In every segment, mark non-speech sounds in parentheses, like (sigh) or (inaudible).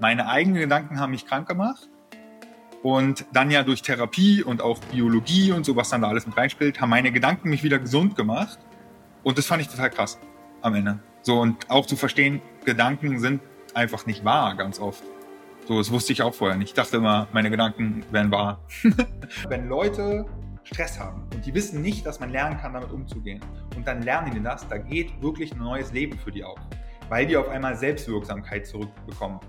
meine eigenen Gedanken haben mich krank gemacht. Und dann ja durch Therapie und auch Biologie und so, was dann da alles mit reinspielt, haben meine Gedanken mich wieder gesund gemacht. Und das fand ich total krass am Ende. So, und auch zu verstehen, Gedanken sind einfach nicht wahr, ganz oft. So, das wusste ich auch vorher nicht. Ich dachte immer, meine Gedanken wären wahr. (laughs) Wenn Leute Stress haben und die wissen nicht, dass man lernen kann, damit umzugehen, und dann lernen die das, da geht wirklich ein neues Leben für die auf, weil die auf einmal Selbstwirksamkeit zurückbekommen.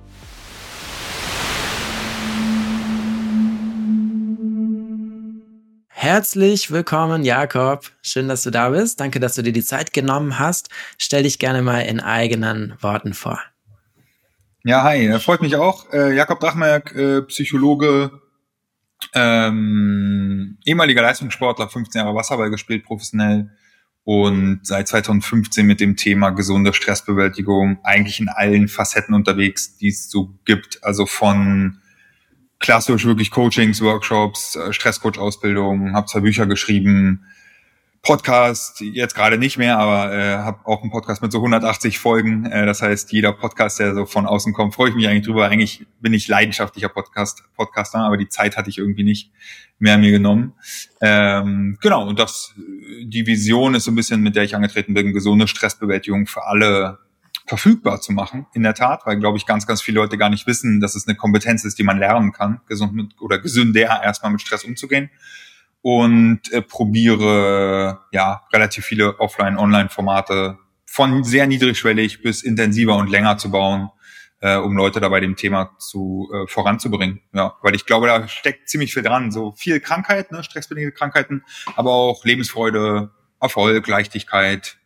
Herzlich willkommen, Jakob. Schön, dass du da bist. Danke, dass du dir die Zeit genommen hast. Stell dich gerne mal in eigenen Worten vor. Ja, hi, freut mich auch. Äh, Jakob Drachmerk, äh, Psychologe, ähm, ehemaliger Leistungssportler, 15 Jahre Wasserball gespielt, professionell und seit 2015 mit dem Thema gesunde Stressbewältigung eigentlich in allen Facetten unterwegs, die es so gibt. Also von klassisch wirklich Coachings, Workshops, äh, Stresscoach-Ausbildung, habe zwei Bücher geschrieben, Podcast jetzt gerade nicht mehr, aber äh, habe auch einen Podcast mit so 180 Folgen. Äh, das heißt, jeder Podcast, der so von außen kommt, freue ich mich eigentlich drüber. Eigentlich bin ich leidenschaftlicher Podcast Podcaster, aber die Zeit hatte ich irgendwie nicht mehr mir genommen. Ähm, genau, und das die Vision ist so ein bisschen, mit der ich angetreten bin, gesunde Stressbewältigung für alle verfügbar zu machen, in der Tat, weil, glaube ich, ganz, ganz viele Leute gar nicht wissen, dass es eine Kompetenz ist, die man lernen kann, gesund mit, oder gesünder erstmal mit Stress umzugehen. Und äh, probiere ja relativ viele Offline-Online-Formate von sehr niedrigschwellig bis intensiver und länger zu bauen, äh, um Leute dabei dem Thema zu äh, voranzubringen. Ja, weil ich glaube, da steckt ziemlich viel dran. So viel Krankheit, ne, stressbedingte Krankheiten, aber auch Lebensfreude, Erfolg, Leichtigkeit,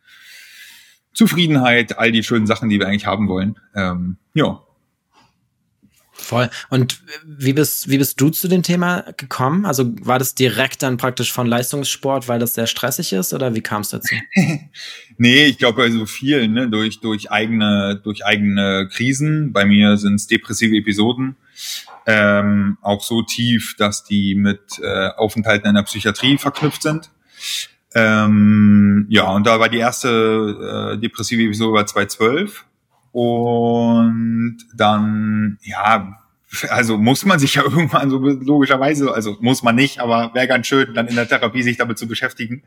Zufriedenheit, all die schönen Sachen, die wir eigentlich haben wollen. Ähm, ja. Voll. Und wie bist, wie bist du zu dem Thema gekommen? Also war das direkt dann praktisch von Leistungssport, weil das sehr stressig ist oder wie kam es dazu? (laughs) nee, ich glaube bei so vielen, ne, durch, durch eigene, durch eigene Krisen. Bei mir sind es depressive Episoden. Ähm, auch so tief, dass die mit äh, Aufenthalten in der Psychiatrie verknüpft sind. Ähm, ja, und da war die erste äh, depressive Episode bei 2012. Und dann, ja, also muss man sich ja (laughs) irgendwann so logischerweise, also muss man nicht, aber wäre ganz schön, dann in der Therapie sich damit zu beschäftigen,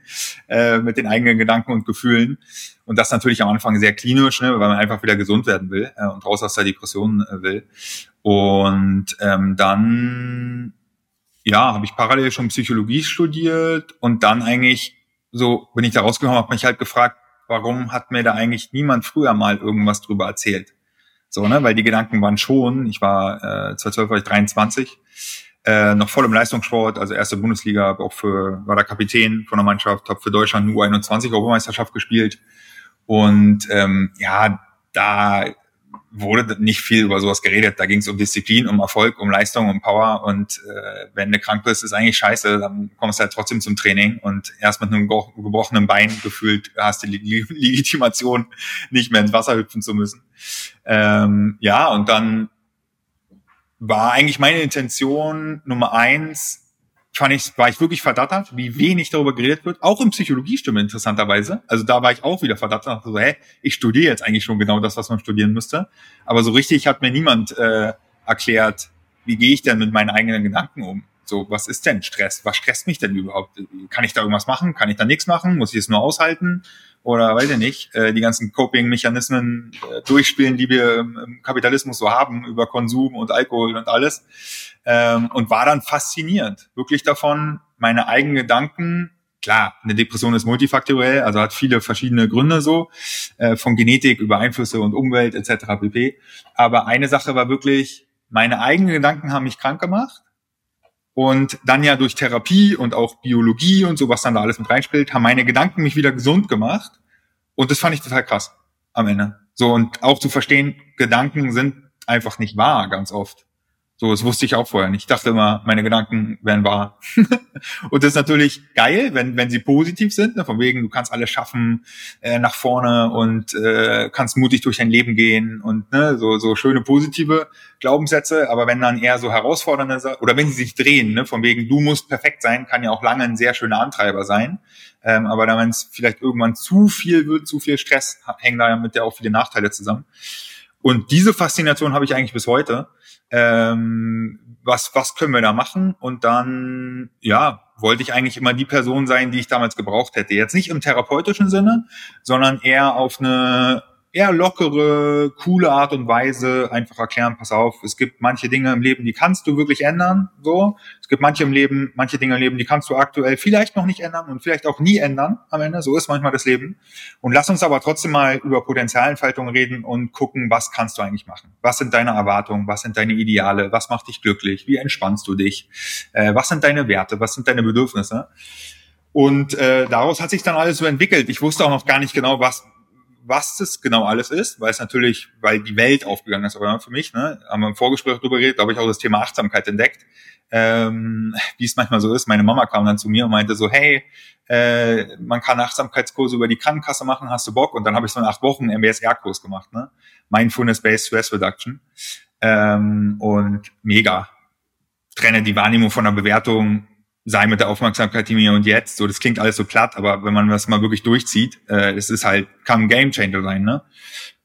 äh, mit den eigenen Gedanken und Gefühlen. Und das natürlich am Anfang sehr klinisch, ne, weil man einfach wieder gesund werden will äh, und raus aus der Depression äh, will. Und ähm, dann, ja, habe ich parallel schon Psychologie studiert und dann eigentlich so bin ich da rausgekommen, habe mich halt gefragt, warum hat mir da eigentlich niemand früher mal irgendwas drüber erzählt? So, ne, weil die Gedanken waren schon, ich war, äh, 2012 war ich 23, äh, noch voll im Leistungssport, also erste Bundesliga, auch für, war der Kapitän von der Mannschaft, habe für Deutschland U21 Europameisterschaft gespielt. Und ähm, ja, da wurde nicht viel über sowas geredet. Da ging es um Disziplin, um Erfolg, um Leistung, um Power. Und äh, wenn du krank bist, ist eigentlich scheiße. Dann kommst du halt trotzdem zum Training und erst mit einem gebrochenen Bein gefühlt hast du die (laughs) Legitimation, nicht mehr ins Wasser hüpfen zu müssen. Ähm, ja, und dann war eigentlich meine Intention Nummer eins, fand ich, war ich wirklich verdattert, wie wenig darüber geredet wird. Auch in Psychologiestimme interessanterweise. Also da war ich auch wieder verdattert. So, hä, ich studiere jetzt eigentlich schon genau das, was man studieren müsste. Aber so richtig hat mir niemand äh, erklärt, wie gehe ich denn mit meinen eigenen Gedanken um? So, was ist denn Stress? Was stresst mich denn überhaupt? Kann ich da irgendwas machen? Kann ich da nichts machen? Muss ich es nur aushalten? Oder weiß ich nicht, äh, die ganzen Coping-Mechanismen äh, durchspielen, die wir im Kapitalismus so haben, über Konsum und Alkohol und alles. Ähm, und war dann fasziniert, wirklich davon, meine eigenen Gedanken klar, eine Depression ist multifaktoriell, also hat viele verschiedene Gründe so, äh, von Genetik über Einflüsse und Umwelt etc. pp. Aber eine Sache war wirklich, meine eigenen Gedanken haben mich krank gemacht und dann ja durch Therapie und auch Biologie und so, was dann da alles mit reinspielt, haben meine Gedanken mich wieder gesund gemacht. Und das fand ich total krass am Ende. So, und auch zu verstehen, Gedanken sind einfach nicht wahr ganz oft. So, das wusste ich auch vorher nicht. Ich dachte immer, meine Gedanken wären wahr. (laughs) und das ist natürlich geil, wenn, wenn sie positiv sind, ne? von wegen, du kannst alles schaffen, äh, nach vorne und äh, kannst mutig durch dein Leben gehen und ne, so, so schöne positive Glaubenssätze. Aber wenn dann eher so herausfordernde, oder wenn sie sich drehen, ne? von wegen, du musst perfekt sein, kann ja auch lange ein sehr schöner Antreiber sein. Ähm, aber dann, wenn es vielleicht irgendwann zu viel wird, zu viel Stress, hängen da ja mit der auch viele Nachteile zusammen. Und diese Faszination habe ich eigentlich bis heute. Ähm, was, was können wir da machen? Und dann, ja, wollte ich eigentlich immer die Person sein, die ich damals gebraucht hätte. Jetzt nicht im therapeutischen Sinne, sondern eher auf eine eher lockere, coole Art und Weise einfach erklären, pass auf, es gibt manche Dinge im Leben, die kannst du wirklich ändern, so. Es gibt manche im Leben, manche Dinge im Leben, die kannst du aktuell vielleicht noch nicht ändern und vielleicht auch nie ändern am Ende. So ist manchmal das Leben. Und lass uns aber trotzdem mal über Potenzialentfaltung reden und gucken, was kannst du eigentlich machen? Was sind deine Erwartungen? Was sind deine Ideale? Was macht dich glücklich? Wie entspannst du dich? Äh, was sind deine Werte? Was sind deine Bedürfnisse? Und äh, daraus hat sich dann alles so entwickelt. Ich wusste auch noch gar nicht genau, was was das genau alles ist, weil es natürlich, weil die Welt aufgegangen ist, aber für mich, ne, haben wir im Vorgespräch drüber geredet, habe ich auch das Thema Achtsamkeit entdeckt. Ähm, wie es manchmal so ist, meine Mama kam dann zu mir und meinte so, hey, äh, man kann Achtsamkeitskurse über die Krankenkasse machen, hast du Bock? Und dann habe ich so einen acht Wochen MBSR-Kurs gemacht, ne? Mindfulness-Based Stress Reduction. Ähm, und mega. Trenne die Wahrnehmung von der Bewertung sei mit der Aufmerksamkeit die mir und jetzt. So, das klingt alles so platt, aber wenn man das mal wirklich durchzieht, äh, es ist halt, kann ein Game Changer sein, ne?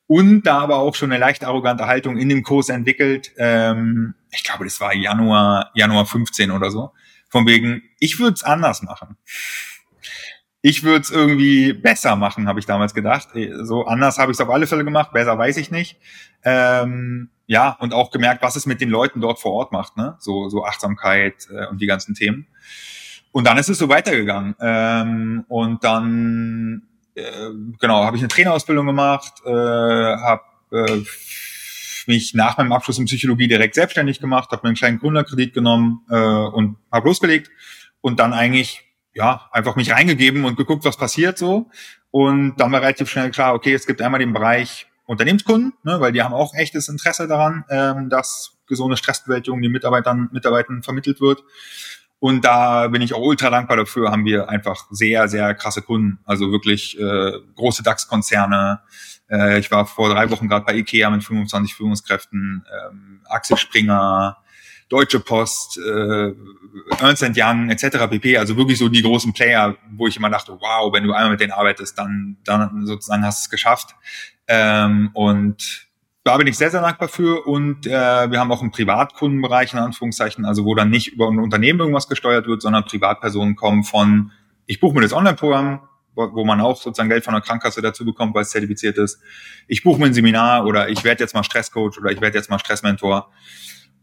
Und da aber auch schon eine leicht arrogante Haltung in dem Kurs entwickelt. Ähm, ich glaube, das war Januar, Januar 15 oder so. Von wegen, ich würde es anders machen. Ich würde es irgendwie besser machen, habe ich damals gedacht. So anders habe ich es auf alle Fälle gemacht, besser weiß ich nicht. Ähm, ja, und auch gemerkt, was es mit den Leuten dort vor Ort macht, ne? So, so Achtsamkeit äh, und die ganzen Themen. Und dann ist es so weitergegangen. Ähm, und dann, äh, genau, habe ich eine Trainerausbildung gemacht, äh, habe äh, mich nach meinem Abschluss in Psychologie direkt selbstständig gemacht, habe mir einen kleinen Gründerkredit genommen äh, und habe losgelegt und dann eigentlich ja einfach mich reingegeben und geguckt, was passiert so. Und dann war relativ schnell klar, okay, es gibt einmal den Bereich Unternehmenskunden, ne, weil die haben auch echtes Interesse daran, ähm, dass gesunde Stressbewältigung den Mitarbeitern, Mitarbeitern vermittelt wird. Und da bin ich auch ultra dankbar dafür, haben wir einfach sehr, sehr krasse Kunden. Also wirklich äh, große DAX-Konzerne. Äh, ich war vor drei Wochen gerade bei IKEA mit 25 Führungskräften, ähm, Axel Springer, Deutsche Post, äh, Ernst Young etc. pp. Also wirklich so die großen Player, wo ich immer dachte, wow, wenn du einmal mit denen arbeitest, dann, dann sozusagen hast du es geschafft. Ähm, und da bin ich sehr, sehr dankbar für. Und äh, wir haben auch einen Privatkundenbereich, in Anführungszeichen, also wo dann nicht über ein Unternehmen irgendwas gesteuert wird, sondern Privatpersonen kommen von, ich buche mir das Online-Programm, wo, man auch sozusagen Geld von der Krankenkasse dazu bekommt, weil es zertifiziert ist. Ich buche mir ein Seminar oder ich werde jetzt mal Stresscoach oder ich werde jetzt mal Stressmentor.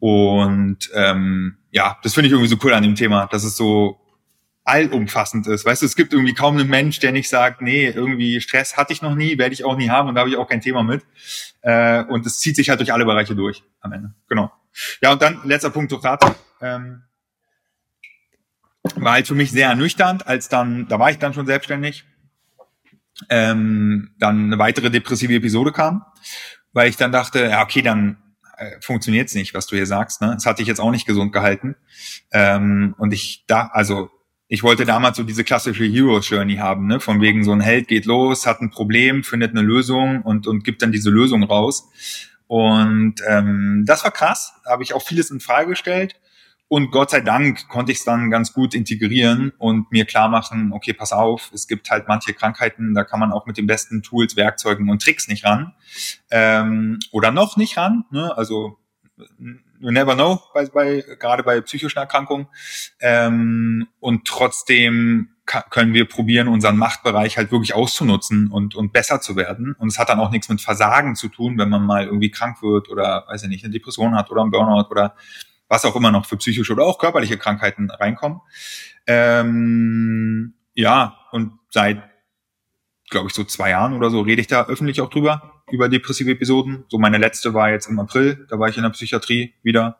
Und ähm, ja, das finde ich irgendwie so cool an dem Thema, dass es so allumfassend ist. Weißt du, es gibt irgendwie kaum einen Mensch, der nicht sagt, nee, irgendwie Stress hatte ich noch nie, werde ich auch nie haben und da habe ich auch kein Thema mit. Äh, und es zieht sich halt durch alle Bereiche durch am Ende. Genau. Ja, und dann letzter Punkt Doktorate. Ähm, war halt für mich sehr ernüchternd, als dann, da war ich dann schon selbstständig, ähm, dann eine weitere depressive Episode kam, weil ich dann dachte, ja, okay, dann äh, funktioniert's nicht, was du hier sagst. Ne? Das hatte ich jetzt auch nicht gesund gehalten. Ähm, und ich da, also ich wollte damals so diese klassische Hero Journey haben, ne? Von wegen so ein Held geht los, hat ein Problem, findet eine Lösung und und gibt dann diese Lösung raus. Und ähm, das war krass. Habe ich auch vieles in Frage gestellt. Und Gott sei Dank konnte ich es dann ganz gut integrieren und mir klar machen, okay, pass auf, es gibt halt manche Krankheiten, da kann man auch mit den besten Tools, Werkzeugen und Tricks nicht ran. Ähm, oder noch nicht ran. Ne? Also you never know, bei, bei, gerade bei psychischen Erkrankungen. Ähm, und trotzdem können wir probieren, unseren Machtbereich halt wirklich auszunutzen und, und besser zu werden. Und es hat dann auch nichts mit Versagen zu tun, wenn man mal irgendwie krank wird oder, weiß ich nicht, eine Depression hat oder ein Burnout oder was auch immer noch für psychische oder auch körperliche Krankheiten reinkommen. Ähm, ja, und seit, glaube ich, so zwei Jahren oder so rede ich da öffentlich auch drüber über depressive Episoden. So meine letzte war jetzt im April, da war ich in der Psychiatrie wieder.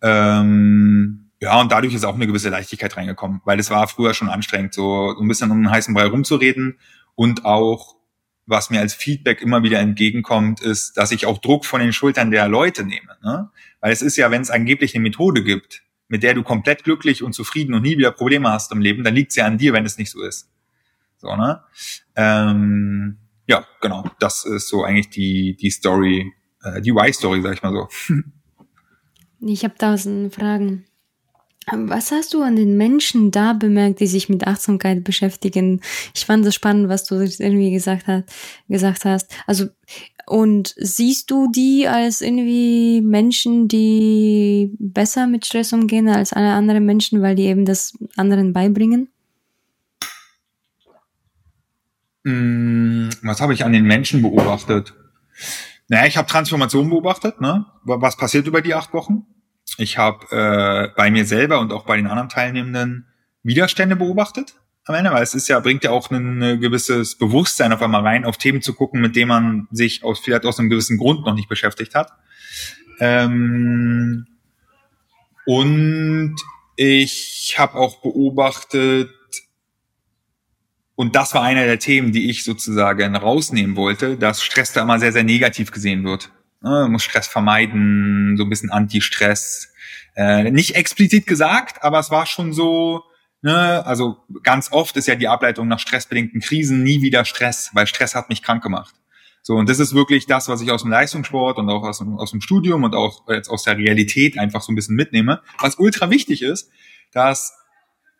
Ähm, ja, und dadurch ist auch eine gewisse Leichtigkeit reingekommen, weil es war früher schon anstrengend, so ein bisschen um einen heißen Brei rumzureden und auch was mir als Feedback immer wieder entgegenkommt, ist, dass ich auch Druck von den Schultern der Leute nehme. Ne? Weil es ist ja, wenn es angeblich eine Methode gibt, mit der du komplett glücklich und zufrieden und nie wieder Probleme hast im Leben, dann liegt es ja an dir, wenn es nicht so ist. So, ne? Ähm, ja, genau. Das ist so eigentlich die, die Story, äh, die Why-Story, sag ich mal so. (laughs) Ich habe tausend Fragen. Was hast du an den Menschen da bemerkt, die sich mit Achtsamkeit beschäftigen? Ich fand es spannend, was du irgendwie gesagt, hast. gesagt hast. Also Und siehst du die als irgendwie Menschen, die besser mit Stress umgehen als alle anderen Menschen, weil die eben das anderen beibringen? Hm, was habe ich an den Menschen beobachtet? Naja, ich habe Transformation beobachtet. Ne? Was passiert über die acht Wochen? Ich habe äh, bei mir selber und auch bei den anderen Teilnehmenden Widerstände beobachtet am Ende, weil es ist ja, bringt ja auch ein, gewisses Bewusstsein auf einmal rein, auf Themen zu gucken, mit denen man sich aus, vielleicht aus einem gewissen Grund noch nicht beschäftigt hat. Ähm, und ich habe auch beobachtet, und das war einer der Themen, die ich sozusagen rausnehmen wollte, dass Stress da immer sehr, sehr negativ gesehen wird. Man muss Stress vermeiden, so ein bisschen Anti-Stress. Äh, nicht explizit gesagt, aber es war schon so, ne, also ganz oft ist ja die Ableitung nach stressbedingten Krisen nie wieder Stress, weil Stress hat mich krank gemacht. So, und das ist wirklich das, was ich aus dem Leistungssport und auch aus aus dem Studium und auch jetzt aus der Realität einfach so ein bisschen mitnehme. Was ultra wichtig ist, dass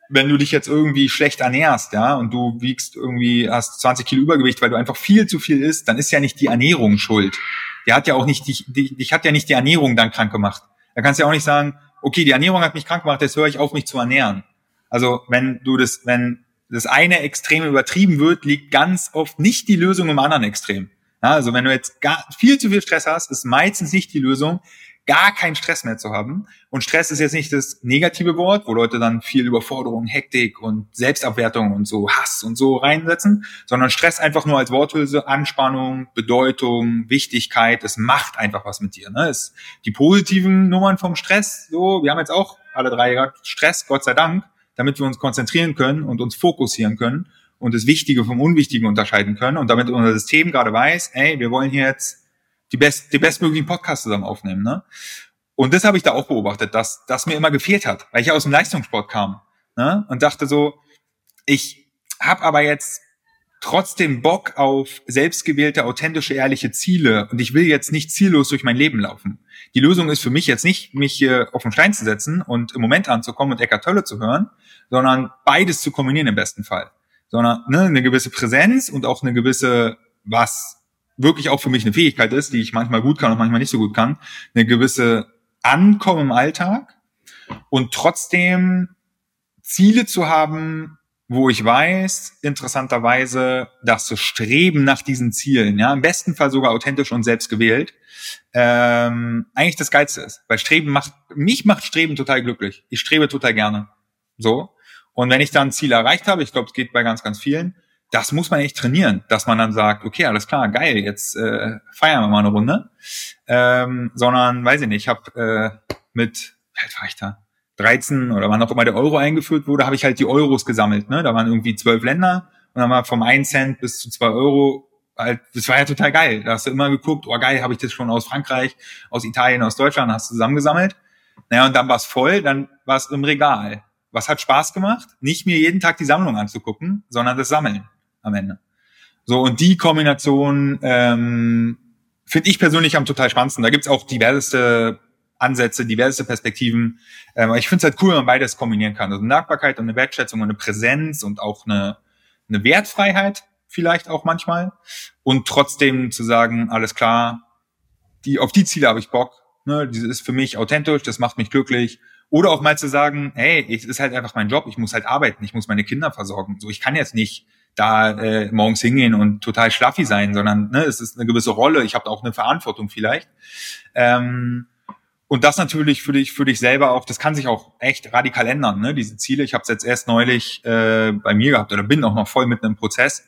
wenn du dich jetzt irgendwie schlecht ernährst, ja, und du wiegst irgendwie, hast 20 Kilo Übergewicht, weil du einfach viel zu viel isst, dann ist ja nicht die Ernährung schuld. Die hat ja auch nicht, dich, dich hat ja nicht die Ernährung dann krank gemacht. Da kannst du ja auch nicht sagen, okay, die Ernährung hat mich krank gemacht, jetzt höre ich auf, mich zu ernähren. Also wenn du das, wenn das eine Extrem übertrieben wird, liegt ganz oft nicht die Lösung im anderen Extrem. Ja, also wenn du jetzt gar, viel zu viel Stress hast, ist meistens nicht die Lösung gar keinen Stress mehr zu haben. Und Stress ist jetzt nicht das negative Wort, wo Leute dann viel Überforderung, Hektik und Selbstabwertung und so Hass und so reinsetzen, sondern Stress einfach nur als Worthülse, Anspannung, Bedeutung, Wichtigkeit, es macht einfach was mit dir. Ne? Es, die positiven Nummern vom Stress, so, wir haben jetzt auch alle drei gehabt, Stress, Gott sei Dank, damit wir uns konzentrieren können und uns fokussieren können und das Wichtige vom Unwichtigen unterscheiden können und damit unser System gerade weiß, ey, wir wollen hier jetzt die, best, die bestmöglichen Podcasts zusammen aufnehmen. Ne? Und das habe ich da auch beobachtet, dass das mir immer gefehlt hat, weil ich aus dem Leistungssport kam ne? und dachte so, ich habe aber jetzt trotzdem Bock auf selbstgewählte, authentische, ehrliche Ziele und ich will jetzt nicht ziellos durch mein Leben laufen. Die Lösung ist für mich jetzt nicht, mich hier auf den Stein zu setzen und im Moment anzukommen und Eckart Tolle zu hören, sondern beides zu kombinieren im besten Fall. Sondern ne, eine gewisse Präsenz und auch eine gewisse, was wirklich auch für mich eine Fähigkeit ist, die ich manchmal gut kann und manchmal nicht so gut kann, eine gewisse Ankommen im Alltag und trotzdem Ziele zu haben, wo ich weiß, interessanterweise, dass das Streben nach diesen Zielen, ja, im besten Fall sogar authentisch und selbst gewählt, ähm, eigentlich das Geilste ist. Weil Streben macht, mich macht Streben total glücklich. Ich strebe total gerne. So. Und wenn ich dann ein Ziel erreicht habe, ich glaube, es geht bei ganz, ganz vielen, das muss man echt trainieren, dass man dann sagt, okay, alles klar, geil, jetzt äh, feiern wir mal eine Runde. Ähm, sondern, weiß ich nicht, ich habe äh, mit, wie alt war ich da? 13 oder wann auch immer der Euro eingeführt wurde, habe ich halt die Euros gesammelt. Ne? Da waren irgendwie zwölf Länder und dann war vom 1 Cent bis zu zwei Euro halt, das war ja total geil. Da hast du immer geguckt, oh geil, habe ich das schon aus Frankreich, aus Italien, aus Deutschland, hast du zusammengesammelt. Naja, und dann war es voll, dann war es im Regal. Was hat Spaß gemacht? Nicht mir jeden Tag die Sammlung anzugucken, sondern das Sammeln am Ende. So, und die Kombination ähm, finde ich persönlich am total spannendsten. Da gibt's auch diverseste Ansätze, diverse Perspektiven. Ähm, ich finde es halt cool, wenn man beides kombinieren kann. Also eine Nahbarkeit und eine Wertschätzung und eine Präsenz und auch eine, eine Wertfreiheit vielleicht auch manchmal. Und trotzdem zu sagen, alles klar, die, auf die Ziele habe ich Bock. Ne, das ist für mich authentisch, das macht mich glücklich. Oder auch mal zu sagen, hey, es ist halt einfach mein Job, ich muss halt arbeiten, ich muss meine Kinder versorgen. So, ich kann jetzt nicht da äh, morgens hingehen und total schlaffi sein, sondern ne, es ist eine gewisse Rolle. Ich habe auch eine Verantwortung vielleicht. Ähm, und das natürlich für dich, für dich selber auch, das kann sich auch echt radikal ändern, ne? diese Ziele. Ich habe es jetzt erst neulich äh, bei mir gehabt oder bin auch noch voll mitten im Prozess.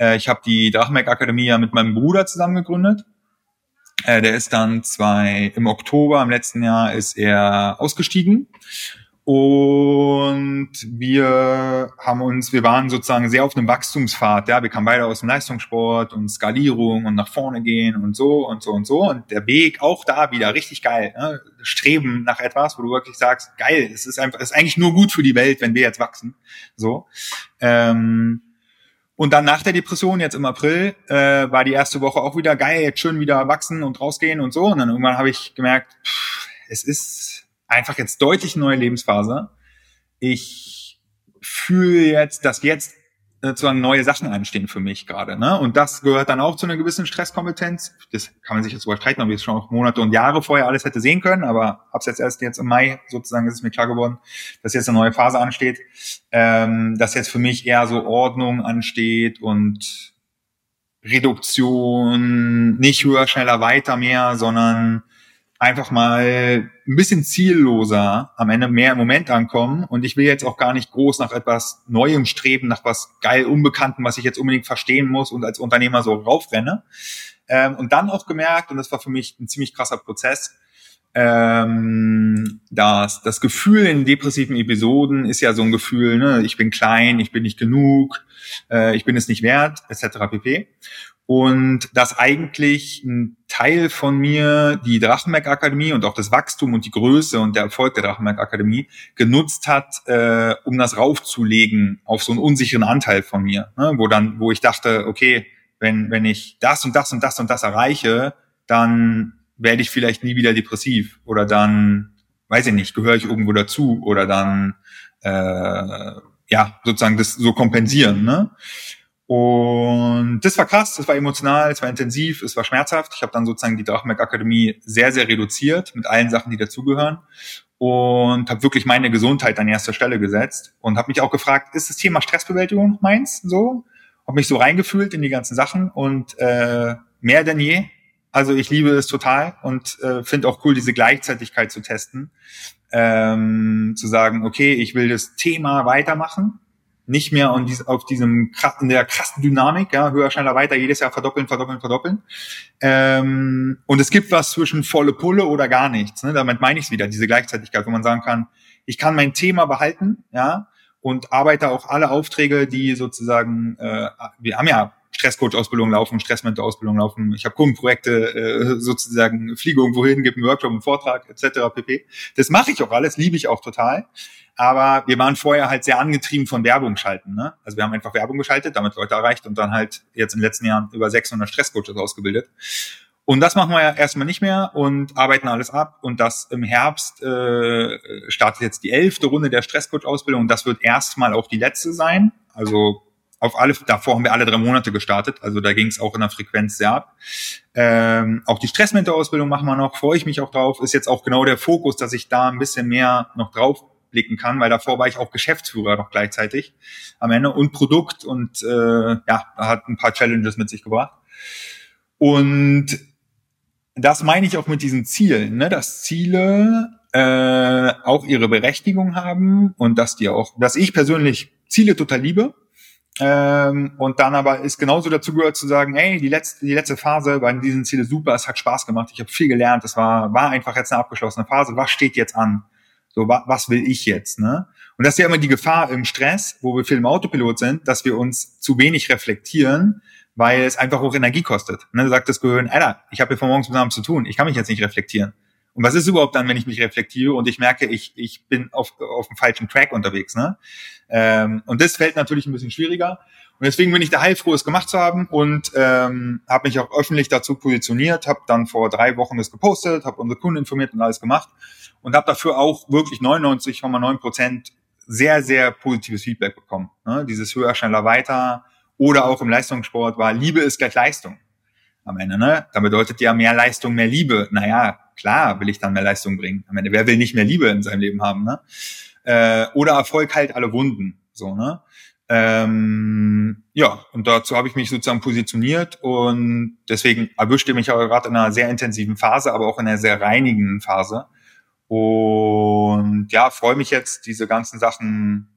Äh, ich habe die Drachmeck Akademie ja mit meinem Bruder zusammen gegründet. Äh, der ist dann zwei, im Oktober im letzten Jahr ist er ausgestiegen und wir haben uns, wir waren sozusagen sehr auf einem Wachstumspfad. Ja, wir kamen beide aus dem Leistungssport und Skalierung und nach vorne gehen und so und so und so. Und der Weg auch da wieder richtig geil. Ne? Streben nach etwas, wo du wirklich sagst, geil, es ist einfach, es ist eigentlich nur gut für die Welt, wenn wir jetzt wachsen. So. Ähm, und dann nach der Depression, jetzt im April, äh, war die erste Woche auch wieder geil, jetzt schön wieder wachsen und rausgehen und so. Und dann irgendwann habe ich gemerkt, pff, es ist einfach jetzt deutlich neue Lebensphase. Ich fühle jetzt, dass jetzt äh, sozusagen neue Sachen anstehen für mich gerade. Ne? Und das gehört dann auch zu einer gewissen Stresskompetenz. Das kann man sich jetzt überstreiten, ob ich es schon auch Monate und Jahre vorher alles hätte sehen können, aber hab's jetzt erst jetzt im Mai sozusagen ist es mir klar geworden, dass jetzt eine neue Phase ansteht, ähm, dass jetzt für mich eher so Ordnung ansteht und Reduktion, nicht höher, schneller, weiter mehr, sondern einfach mal ein bisschen zielloser am Ende mehr im Moment ankommen. Und ich will jetzt auch gar nicht groß nach etwas Neuem streben, nach was geil Unbekannten, was ich jetzt unbedingt verstehen muss und als Unternehmer so raufrenne. Ähm, und dann auch gemerkt, und das war für mich ein ziemlich krasser Prozess, ähm, dass das Gefühl in depressiven Episoden ist ja so ein Gefühl, ne, ich bin klein, ich bin nicht genug, äh, ich bin es nicht wert, etc. pp und dass eigentlich ein Teil von mir die Drachenberg Akademie und auch das Wachstum und die Größe und der Erfolg der Drachenberg Akademie genutzt hat, äh, um das raufzulegen auf so einen unsicheren Anteil von mir, ne? wo dann, wo ich dachte, okay, wenn wenn ich das und das und das und das erreiche, dann werde ich vielleicht nie wieder depressiv oder dann, weiß ich nicht, gehöre ich irgendwo dazu oder dann äh, ja sozusagen das so kompensieren. Ne? Und das war krass, das war emotional, es war intensiv, es war schmerzhaft. Ich habe dann sozusagen die Drachenberg Akademie sehr, sehr reduziert mit allen Sachen, die dazugehören und habe wirklich meine Gesundheit an erster Stelle gesetzt und habe mich auch gefragt, ist das Thema Stressbewältigung meins? So, habe mich so reingefühlt in die ganzen Sachen und äh, mehr denn je. Also ich liebe es total und äh, finde auch cool, diese Gleichzeitigkeit zu testen, ähm, zu sagen, okay, ich will das Thema weitermachen nicht mehr on auf diesem in der krassen Dynamik, ja, höher, schneller, weiter, jedes Jahr verdoppeln, verdoppeln, verdoppeln. Ähm, und es gibt was zwischen volle Pulle oder gar nichts. Ne? Damit meine ich es wieder, diese Gleichzeitigkeit, wo man sagen kann, ich kann mein Thema behalten, ja, und arbeite auch alle Aufträge, die sozusagen, äh, wir haben ja Stresscoach-Ausbildung laufen, Stressmentor-Ausbildung laufen. Ich habe Kundenprojekte, äh, sozusagen fliege irgendwo hin, gebe einen Workshop, einen Vortrag etc. pp. Das mache ich auch alles, liebe ich auch total. Aber wir waren vorher halt sehr angetrieben von Werbung schalten. Ne? Also wir haben einfach Werbung geschaltet, damit Leute erreicht und dann halt jetzt in den letzten Jahren über 600 Stresscoaches ausgebildet. Und das machen wir ja erstmal nicht mehr und arbeiten alles ab. Und das im Herbst äh, startet jetzt die elfte Runde der Stresscoach-Ausbildung. Und das wird erstmal auch die letzte sein. Also auf alle, davor haben wir alle drei Monate gestartet, also da ging es auch in der Frequenz sehr ab. Ähm, auch die Stressmentor-Ausbildung machen wir noch, freue ich mich auch drauf. Ist jetzt auch genau der Fokus, dass ich da ein bisschen mehr noch drauf blicken kann, weil davor war ich auch Geschäftsführer noch gleichzeitig am Ende und Produkt und äh, ja, hat ein paar Challenges mit sich gebracht. Und das meine ich auch mit diesen Zielen, ne? dass Ziele äh, auch ihre Berechtigung haben und dass die auch, dass ich persönlich Ziele total liebe, ähm, und dann aber ist genauso dazu gehört zu sagen, hey, die letzte, die letzte Phase bei diesen Ziele super, es hat Spaß gemacht, ich habe viel gelernt, es war, war einfach jetzt eine abgeschlossene Phase. Was steht jetzt an? So, wa was will ich jetzt? Ne? Und das ist ja immer die Gefahr im Stress, wo wir viel im Autopilot sind, dass wir uns zu wenig reflektieren, weil es einfach auch Energie kostet. Ne? Da sagt das Gehirn, Alter, ich habe hier von morgens bis abends zu tun, ich kann mich jetzt nicht reflektieren. Und was ist überhaupt dann, wenn ich mich reflektiere und ich merke, ich, ich bin auf, auf dem falschen Track unterwegs? Ne? Ähm, und das fällt natürlich ein bisschen schwieriger. Und deswegen bin ich da heilfroh, es gemacht zu haben und ähm, habe mich auch öffentlich dazu positioniert, habe dann vor drei Wochen das gepostet, habe unsere Kunden informiert und alles gemacht und habe dafür auch wirklich 99,9 Prozent sehr, sehr positives Feedback bekommen. Ne? Dieses höher, schneller, weiter oder auch im Leistungssport war Liebe ist gleich Leistung am Ende. Ne? Da bedeutet ja mehr Leistung, mehr Liebe. Naja, klar will ich dann mehr Leistung bringen. Am Ende, wer will nicht mehr Liebe in seinem Leben haben? Ne? Äh, oder Erfolg heilt alle Wunden. So, ne? Ähm, ja, und dazu habe ich mich sozusagen positioniert und deswegen erwischte mich auch gerade in einer sehr intensiven Phase, aber auch in einer sehr reinigenden Phase. Und ja, freue mich jetzt, diese ganzen Sachen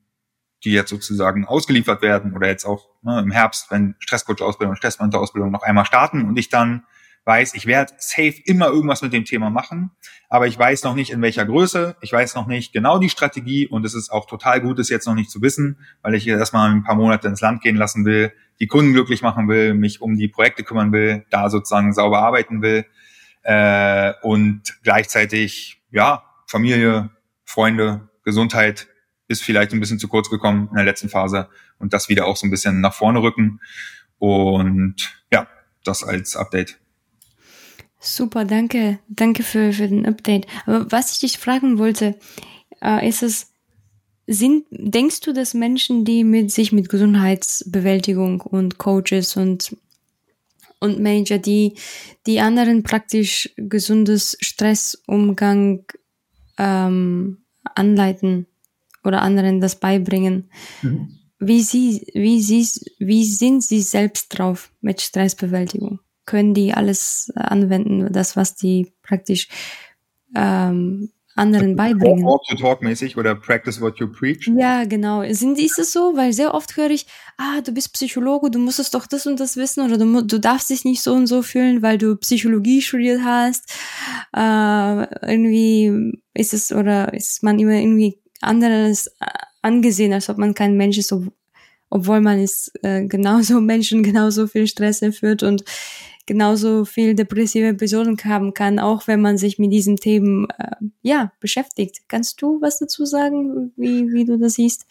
die jetzt sozusagen ausgeliefert werden oder jetzt auch ne, im Herbst, wenn Stresscoach-Ausbildung und Stressmentor-Ausbildung noch einmal starten und ich dann weiß, ich werde safe immer irgendwas mit dem Thema machen, aber ich weiß noch nicht in welcher Größe, ich weiß noch nicht genau die Strategie und es ist auch total gut, es jetzt noch nicht zu wissen, weil ich erstmal ein paar Monate ins Land gehen lassen will, die Kunden glücklich machen will, mich um die Projekte kümmern will, da sozusagen sauber arbeiten will äh, und gleichzeitig ja Familie, Freunde, Gesundheit ist vielleicht ein bisschen zu kurz gekommen in der letzten Phase und das wieder auch so ein bisschen nach vorne rücken. Und ja, das als Update. Super, danke. Danke für, für den Update. Aber was ich dich fragen wollte, äh, ist es, sind, denkst du, dass Menschen, die mit sich mit Gesundheitsbewältigung und Coaches und und Manager, die die anderen praktisch gesundes Stressumgang ähm, anleiten oder anderen das beibringen. Mhm. Wie sie, wie sie, wie sind sie selbst drauf mit Stressbewältigung? Können die alles anwenden, das was die praktisch ähm, anderen beibringen. Walk to talk mäßig oder practice what you preach. Ja, genau. Sind, ist es so? Weil sehr oft höre ich, ah, du bist Psychologe, du musstest doch das und das wissen oder du, du darfst dich nicht so und so fühlen, weil du Psychologie studiert hast. Äh, irgendwie ist es oder ist man immer irgendwie anderes äh, angesehen, als ob man kein Mensch ist, obwohl man ist äh, genauso (laughs) Menschen genauso viel Stress erführt und genauso viel depressive Episoden haben kann, auch wenn man sich mit diesen Themen äh, ja beschäftigt. Kannst du was dazu sagen, wie, wie du das siehst?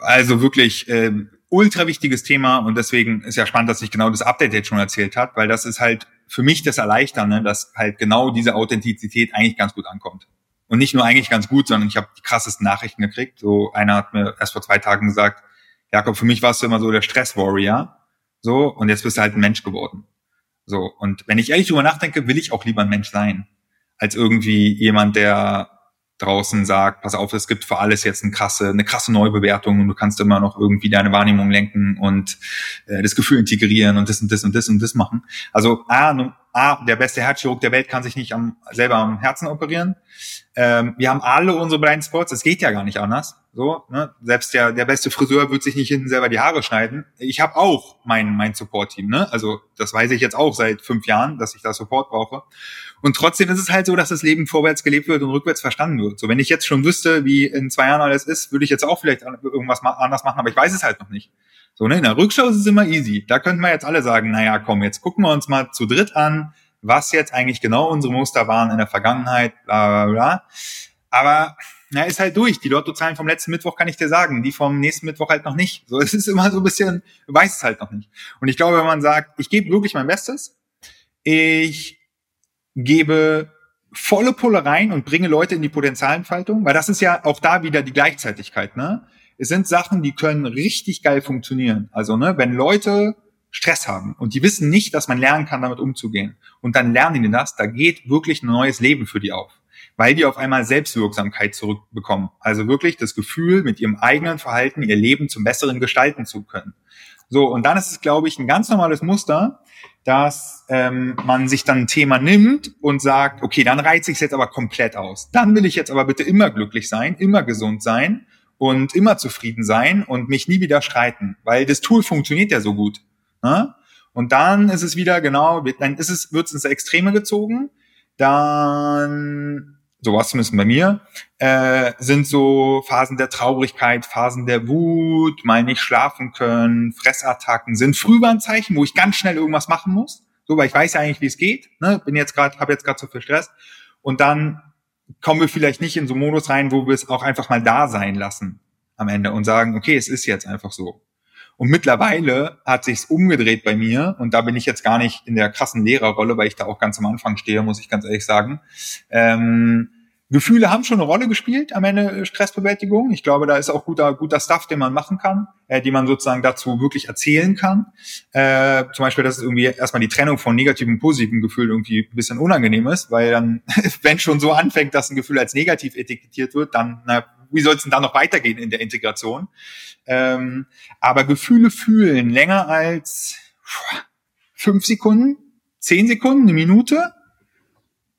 Also wirklich äh, ultra wichtiges Thema und deswegen ist ja spannend, dass sich genau das Update jetzt schon erzählt hat, weil das ist halt für mich das Erleichternde, dass halt genau diese Authentizität eigentlich ganz gut ankommt. Und nicht nur eigentlich ganz gut, sondern ich habe die krassesten Nachrichten gekriegt. So einer hat mir erst vor zwei Tagen gesagt, Jakob, für mich warst du immer so der Stress-Warrior. So, und jetzt bist du halt ein Mensch geworden. So, und wenn ich ehrlich drüber nachdenke, will ich auch lieber ein Mensch sein, als irgendwie jemand, der draußen sagt, pass auf, es gibt für alles jetzt eine krasse, eine krasse Neubewertung und du kannst immer noch irgendwie deine Wahrnehmung lenken und äh, das Gefühl integrieren und das und das und das und das machen. Also A, A der beste Herzchirurg der Welt kann sich nicht am, selber am Herzen operieren. Ähm, wir haben alle unsere Blindspots, es geht ja gar nicht anders. So, ne? Selbst der, der beste Friseur wird sich nicht hinten selber die Haare schneiden. Ich habe auch mein, mein Support-Team, ne? Also das weiß ich jetzt auch seit fünf Jahren, dass ich da Support brauche. Und trotzdem ist es halt so, dass das Leben vorwärts gelebt wird und rückwärts verstanden wird. So, wenn ich jetzt schon wüsste, wie in zwei Jahren alles ist, würde ich jetzt auch vielleicht irgendwas anders machen, aber ich weiß es halt noch nicht. So, ne? In der Rückschau ist es immer easy. Da könnten wir jetzt alle sagen, naja, komm, jetzt gucken wir uns mal zu dritt an, was jetzt eigentlich genau unsere Muster waren in der Vergangenheit, bla bla bla. Aber na, ist halt durch. Die Lottozahlen vom letzten Mittwoch kann ich dir sagen, die vom nächsten Mittwoch halt noch nicht. So, (laughs) es ist immer so ein bisschen, du weißt es halt noch nicht. Und ich glaube, wenn man sagt, ich gebe wirklich mein Bestes, ich gebe volle Pulle rein und bringe Leute in die Potenzialentfaltung, weil das ist ja auch da wieder die Gleichzeitigkeit, ne? Es sind Sachen, die können richtig geil funktionieren. Also, ne, wenn Leute Stress haben und die wissen nicht, dass man lernen kann, damit umzugehen und dann lernen die das, da geht wirklich ein neues Leben für die auf weil die auf einmal Selbstwirksamkeit zurückbekommen. Also wirklich das Gefühl, mit ihrem eigenen Verhalten ihr Leben zum Besseren gestalten zu können. So, und dann ist es, glaube ich, ein ganz normales Muster, dass ähm, man sich dann ein Thema nimmt und sagt, okay, dann reizt sich jetzt aber komplett aus. Dann will ich jetzt aber bitte immer glücklich sein, immer gesund sein und immer zufrieden sein und mich nie wieder streiten, weil das Tool funktioniert ja so gut. Ne? Und dann ist es wieder genau, dann ist es, wird es ins Extreme gezogen. Dann so war es zumindest bei mir, äh, sind so Phasen der Traurigkeit, Phasen der Wut, mal nicht schlafen können, Fressattacken, sind Frühwarnzeichen, wo ich ganz schnell irgendwas machen muss, so, weil ich weiß ja eigentlich, wie es geht, ne? bin jetzt gerade, habe jetzt gerade so viel Stress und dann kommen wir vielleicht nicht in so einen Modus rein, wo wir es auch einfach mal da sein lassen am Ende und sagen, okay, es ist jetzt einfach so. Und mittlerweile hat sich's umgedreht bei mir und da bin ich jetzt gar nicht in der krassen Lehrerrolle, weil ich da auch ganz am Anfang stehe, muss ich ganz ehrlich sagen. Ähm, Gefühle haben schon eine Rolle gespielt am Ende äh, Stressbewältigung. Ich glaube, da ist auch guter, guter Stuff, den man machen kann, äh, die man sozusagen dazu wirklich erzählen kann. Äh, zum Beispiel, dass es irgendwie erstmal die Trennung von negativen und positiven Gefühlen irgendwie ein bisschen unangenehm ist, weil dann, (laughs) wenn schon so anfängt, dass ein Gefühl als negativ etikettiert wird, dann, na, wie soll es denn da noch weitergehen in der Integration? Ähm, aber Gefühle fühlen länger als fünf Sekunden, zehn Sekunden, eine Minute,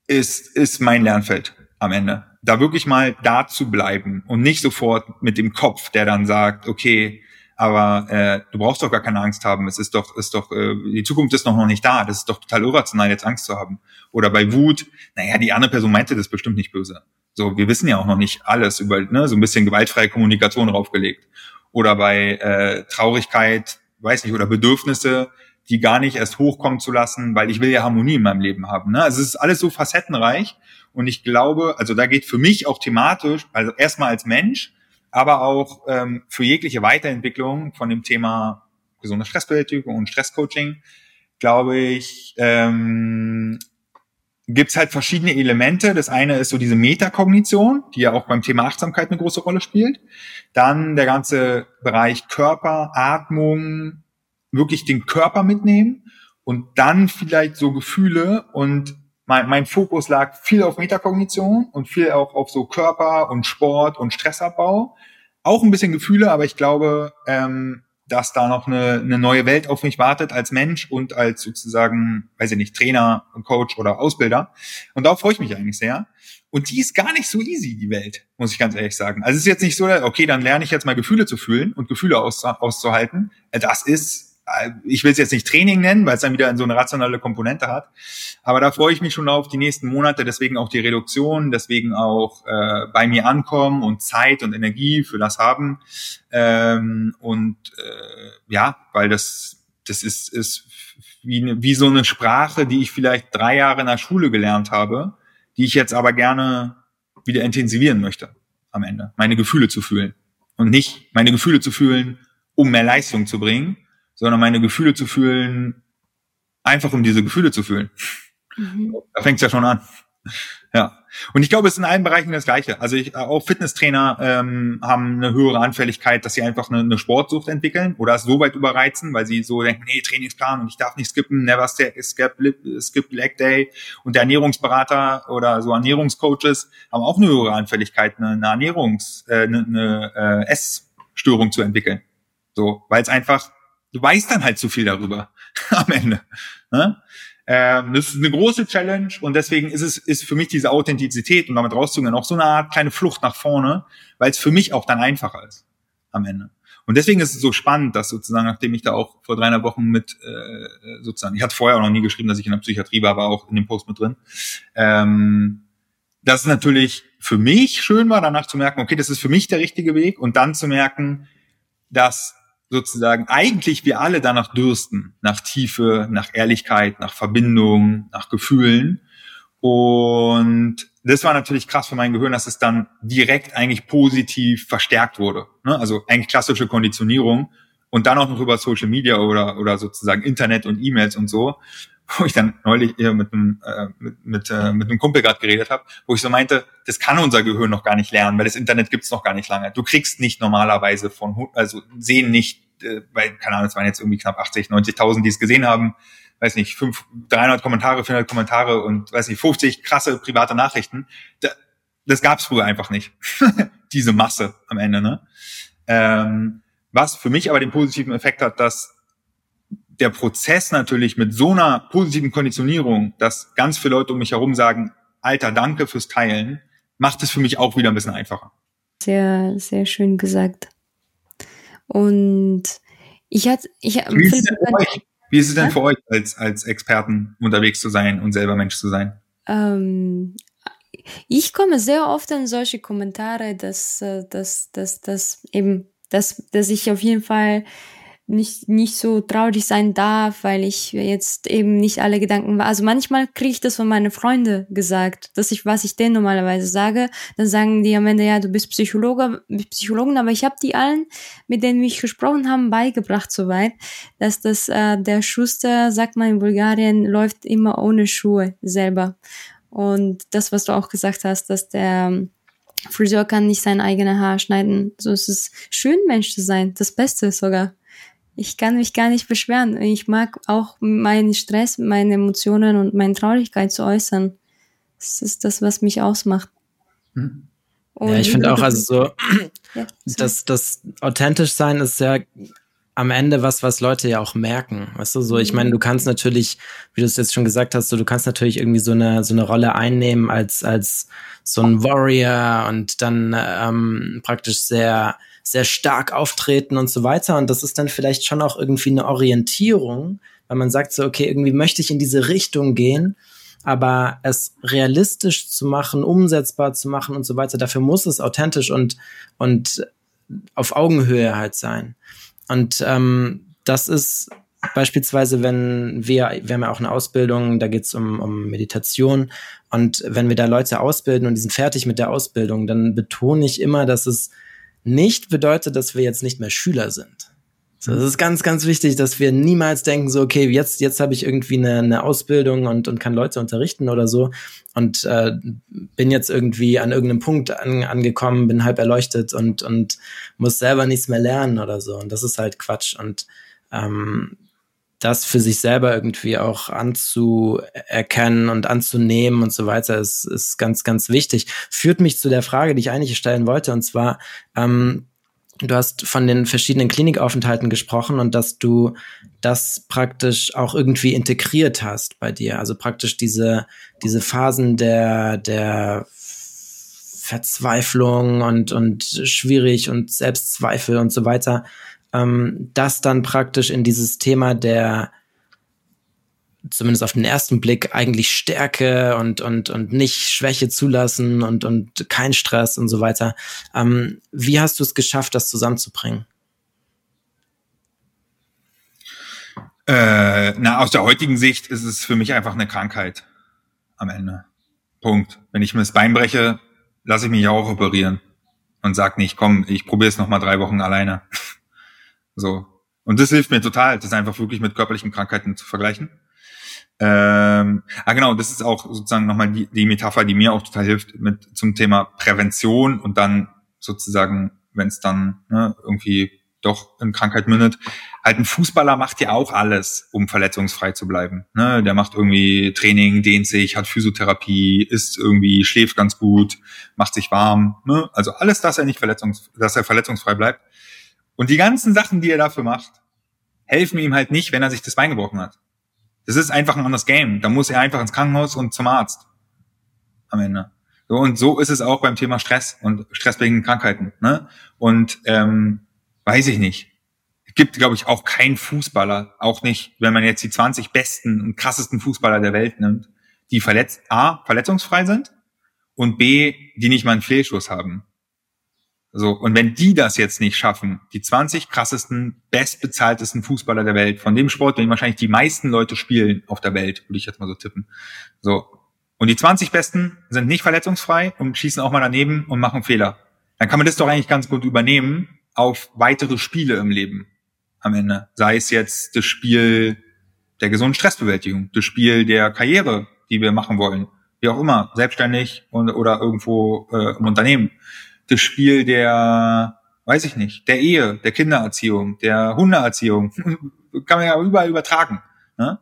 ist, ist mein Lernfeld am Ende. Da wirklich mal da zu bleiben und nicht sofort mit dem Kopf, der dann sagt, okay, aber äh, du brauchst doch gar keine Angst haben. Es ist doch, ist doch, äh, die Zukunft ist doch noch nicht da. Das ist doch total irrational, jetzt Angst zu haben. Oder bei Wut, naja, die andere Person meinte das bestimmt nicht böse. So, wir wissen ja auch noch nicht alles über, ne, so ein bisschen gewaltfreie Kommunikation draufgelegt. Oder bei äh, Traurigkeit, weiß nicht, oder Bedürfnisse, die gar nicht erst hochkommen zu lassen, weil ich will ja Harmonie in meinem Leben haben. Ne? Also es ist alles so facettenreich und ich glaube, also da geht für mich auch thematisch, also erstmal als Mensch, aber auch ähm, für jegliche Weiterentwicklung von dem Thema gesunde Stressbewältigung und Stresscoaching, glaube ich, ähm, gibt's halt verschiedene Elemente. Das eine ist so diese Metakognition, die ja auch beim Thema Achtsamkeit eine große Rolle spielt. Dann der ganze Bereich Körper, Atmung, wirklich den Körper mitnehmen und dann vielleicht so Gefühle und mein, mein Fokus lag viel auf Metakognition und viel auch auf so Körper und Sport und Stressabbau. Auch ein bisschen Gefühle, aber ich glaube, ähm, dass da noch eine, eine neue Welt auf mich wartet als Mensch und als sozusagen, weiß ich nicht, Trainer, Coach oder Ausbilder. Und darauf freue ich mich eigentlich sehr. Und die ist gar nicht so easy, die Welt, muss ich ganz ehrlich sagen. Also es ist jetzt nicht so, okay, dann lerne ich jetzt mal Gefühle zu fühlen und Gefühle auszuhalten. Das ist ich will es jetzt nicht Training nennen, weil es dann wieder so eine rationale Komponente hat. Aber da freue ich mich schon auf die nächsten Monate, deswegen auch die Reduktion, deswegen auch äh, bei mir ankommen und Zeit und Energie für das haben. Ähm, und äh, ja, weil das, das ist, ist wie, eine, wie so eine Sprache, die ich vielleicht drei Jahre in der Schule gelernt habe, die ich jetzt aber gerne wieder intensivieren möchte am Ende. Meine Gefühle zu fühlen. Und nicht meine Gefühle zu fühlen, um mehr Leistung zu bringen, sondern meine Gefühle zu fühlen, einfach um diese Gefühle zu fühlen. Mhm. Da fängt es ja schon an. Ja. Und ich glaube, es ist in allen Bereichen das Gleiche. Also ich, auch Fitnesstrainer ähm, haben eine höhere Anfälligkeit, dass sie einfach eine, eine Sportsucht entwickeln oder es so weit überreizen, weil sie so denken, nee, Trainingsplan und ich darf nicht skippen, never skip, skip leg day. Und der Ernährungsberater oder so Ernährungscoaches haben auch eine höhere Anfälligkeit, eine, eine Ernährungs, äh, eine, eine äh, Essstörung zu entwickeln. So, weil es einfach du weißt dann halt zu viel darüber (laughs) am Ende. Ne? Ähm, das ist eine große Challenge und deswegen ist es ist für mich diese Authentizität und damit rauszugehen auch so eine Art kleine Flucht nach vorne, weil es für mich auch dann einfacher ist am Ende. Und deswegen ist es so spannend, dass sozusagen, nachdem ich da auch vor dreieinhalb Wochen mit äh, sozusagen, ich hatte vorher auch noch nie geschrieben, dass ich in der Psychiatrie war, war auch in dem Post mit drin, ähm, dass es natürlich für mich schön war, danach zu merken, okay, das ist für mich der richtige Weg und dann zu merken, dass sozusagen eigentlich wir alle danach dürsten, nach Tiefe, nach Ehrlichkeit, nach Verbindung, nach Gefühlen. Und das war natürlich krass für mein Gehirn, dass es dann direkt eigentlich positiv verstärkt wurde. Ne? Also eigentlich klassische Konditionierung und dann auch noch über Social Media oder, oder sozusagen Internet und E-Mails und so, wo ich dann neulich mit einem, äh, mit, mit, äh, mit einem Kumpel gerade geredet habe, wo ich so meinte, das kann unser Gehirn noch gar nicht lernen, weil das Internet gibt's noch gar nicht lange. Du kriegst nicht normalerweise von, also sehen nicht, äh, weil, keine Ahnung, es waren jetzt irgendwie knapp 80, 90.000, die es gesehen haben, weiß nicht, fünf, 300 Kommentare, 400 Kommentare und, weiß nicht, 50 krasse private Nachrichten. Da, das gab's früher einfach nicht. (laughs) Diese Masse am Ende, ne? Ähm, was für mich aber den positiven Effekt hat, dass der Prozess natürlich mit so einer positiven Konditionierung, dass ganz viele Leute um mich herum sagen, Alter, danke fürs Teilen, macht es für mich auch wieder ein bisschen einfacher. Sehr, sehr schön gesagt. Und ich hatte, ich, wie ist, es denn für euch? Wie ist es denn für euch als, als Experten unterwegs zu sein und selber Mensch zu sein? Ähm, ich komme sehr oft an solche Kommentare, dass, äh, dass, dass, dass eben, dass, dass ich auf jeden Fall nicht, nicht so traurig sein darf, weil ich jetzt eben nicht alle Gedanken war. Also manchmal kriege ich das von meinen Freunden gesagt, dass ich, was ich denen normalerweise sage, dann sagen die am Ende, ja, du bist Psychologe, Psychologen, aber ich habe die allen, mit denen wir gesprochen haben, beigebracht soweit, dass das äh, der Schuster, sagt man in Bulgarien, läuft immer ohne Schuhe selber. Und das, was du auch gesagt hast, dass der Friseur kann nicht sein eigenes Haar schneiden. So ist es schön, Mensch zu sein. Das Beste sogar ich kann mich gar nicht beschweren. Ich mag auch meinen Stress, meine Emotionen und meine Traurigkeit zu äußern. Das ist das, was mich ausmacht. Hm. ja, ich finde auch, also so, (clears throat) ja, das, das authentisch sein ist ja am Ende was, was Leute ja auch merken. Weißt du, so, ich meine, du kannst natürlich, wie du es jetzt schon gesagt hast, so, du kannst natürlich irgendwie so eine, so eine Rolle einnehmen als, als so ein Warrior und dann ähm, praktisch sehr, sehr stark auftreten und so weiter. Und das ist dann vielleicht schon auch irgendwie eine Orientierung, weil man sagt so, okay, irgendwie möchte ich in diese Richtung gehen, aber es realistisch zu machen, umsetzbar zu machen und so weiter, dafür muss es authentisch und, und auf Augenhöhe halt sein. Und ähm, das ist beispielsweise, wenn wir, wir haben ja auch eine Ausbildung, da geht es um, um Meditation. Und wenn wir da Leute ausbilden und die sind fertig mit der Ausbildung, dann betone ich immer, dass es nicht bedeutet, dass wir jetzt nicht mehr Schüler sind. So, das ist ganz, ganz wichtig, dass wir niemals denken, so, okay, jetzt, jetzt habe ich irgendwie eine, eine Ausbildung und, und kann Leute unterrichten oder so und äh, bin jetzt irgendwie an irgendeinem Punkt an, angekommen, bin halb erleuchtet und, und muss selber nichts mehr lernen oder so. Und das ist halt Quatsch. Und ähm, das für sich selber irgendwie auch anzuerkennen und anzunehmen und so weiter ist, ist ganz, ganz wichtig. Führt mich zu der Frage, die ich eigentlich stellen wollte, und zwar, ähm, Du hast von den verschiedenen Klinikaufenthalten gesprochen und dass du das praktisch auch irgendwie integriert hast bei dir. Also praktisch diese, diese Phasen der, der Verzweiflung und, und schwierig und Selbstzweifel und so weiter, ähm, das dann praktisch in dieses Thema der, zumindest auf den ersten Blick eigentlich Stärke und und und nicht Schwäche zulassen und und kein Stress und so weiter. Ähm, wie hast du es geschafft, das zusammenzubringen? Äh, na, aus der heutigen Sicht ist es für mich einfach eine Krankheit am Ende. Punkt. Wenn ich mir das Bein breche, lasse ich mich auch operieren und sag nicht, komm, ich probiere es noch mal drei Wochen alleine. So. Und das hilft mir total, das einfach wirklich mit körperlichen Krankheiten zu vergleichen. Ähm, ah genau, das ist auch sozusagen nochmal die, die Metapher, die mir auch total hilft mit zum Thema Prävention und dann sozusagen, wenn es dann ne, irgendwie doch in Krankheit mündet. Halt ein Fußballer macht ja auch alles, um verletzungsfrei zu bleiben. Ne? Der macht irgendwie Training, dehnt sich, hat Physiotherapie, isst irgendwie, schläft ganz gut, macht sich warm. Ne? Also alles, dass er nicht verletzungs, dass er verletzungsfrei bleibt. Und die ganzen Sachen, die er dafür macht, helfen ihm halt nicht, wenn er sich das Bein gebrochen hat. Das ist einfach ein anderes Game. Da muss er einfach ins Krankenhaus und zum Arzt. Am Ende. So, und so ist es auch beim Thema Stress und stressbedingten Krankheiten. Ne? Und ähm, weiß ich nicht. Es gibt, glaube ich, auch keinen Fußballer, auch nicht, wenn man jetzt die 20 besten und krassesten Fußballer der Welt nimmt, die verletzt, A, verletzungsfrei sind und B, die nicht mal einen Fehlschuss haben. So, und wenn die das jetzt nicht schaffen, die 20 krassesten, bestbezahltesten Fußballer der Welt, von dem Sport, den wahrscheinlich die meisten Leute spielen auf der Welt, würde ich jetzt mal so tippen. So. Und die 20 Besten sind nicht verletzungsfrei und schießen auch mal daneben und machen Fehler. Dann kann man das doch eigentlich ganz gut übernehmen auf weitere Spiele im Leben am Ende. Sei es jetzt das Spiel der gesunden Stressbewältigung, das Spiel der Karriere, die wir machen wollen, wie auch immer, selbstständig und, oder irgendwo äh, im Unternehmen das Spiel der, weiß ich nicht, der Ehe, der Kindererziehung, der Hundeerziehung. (laughs) Kann man ja überall übertragen. Ne?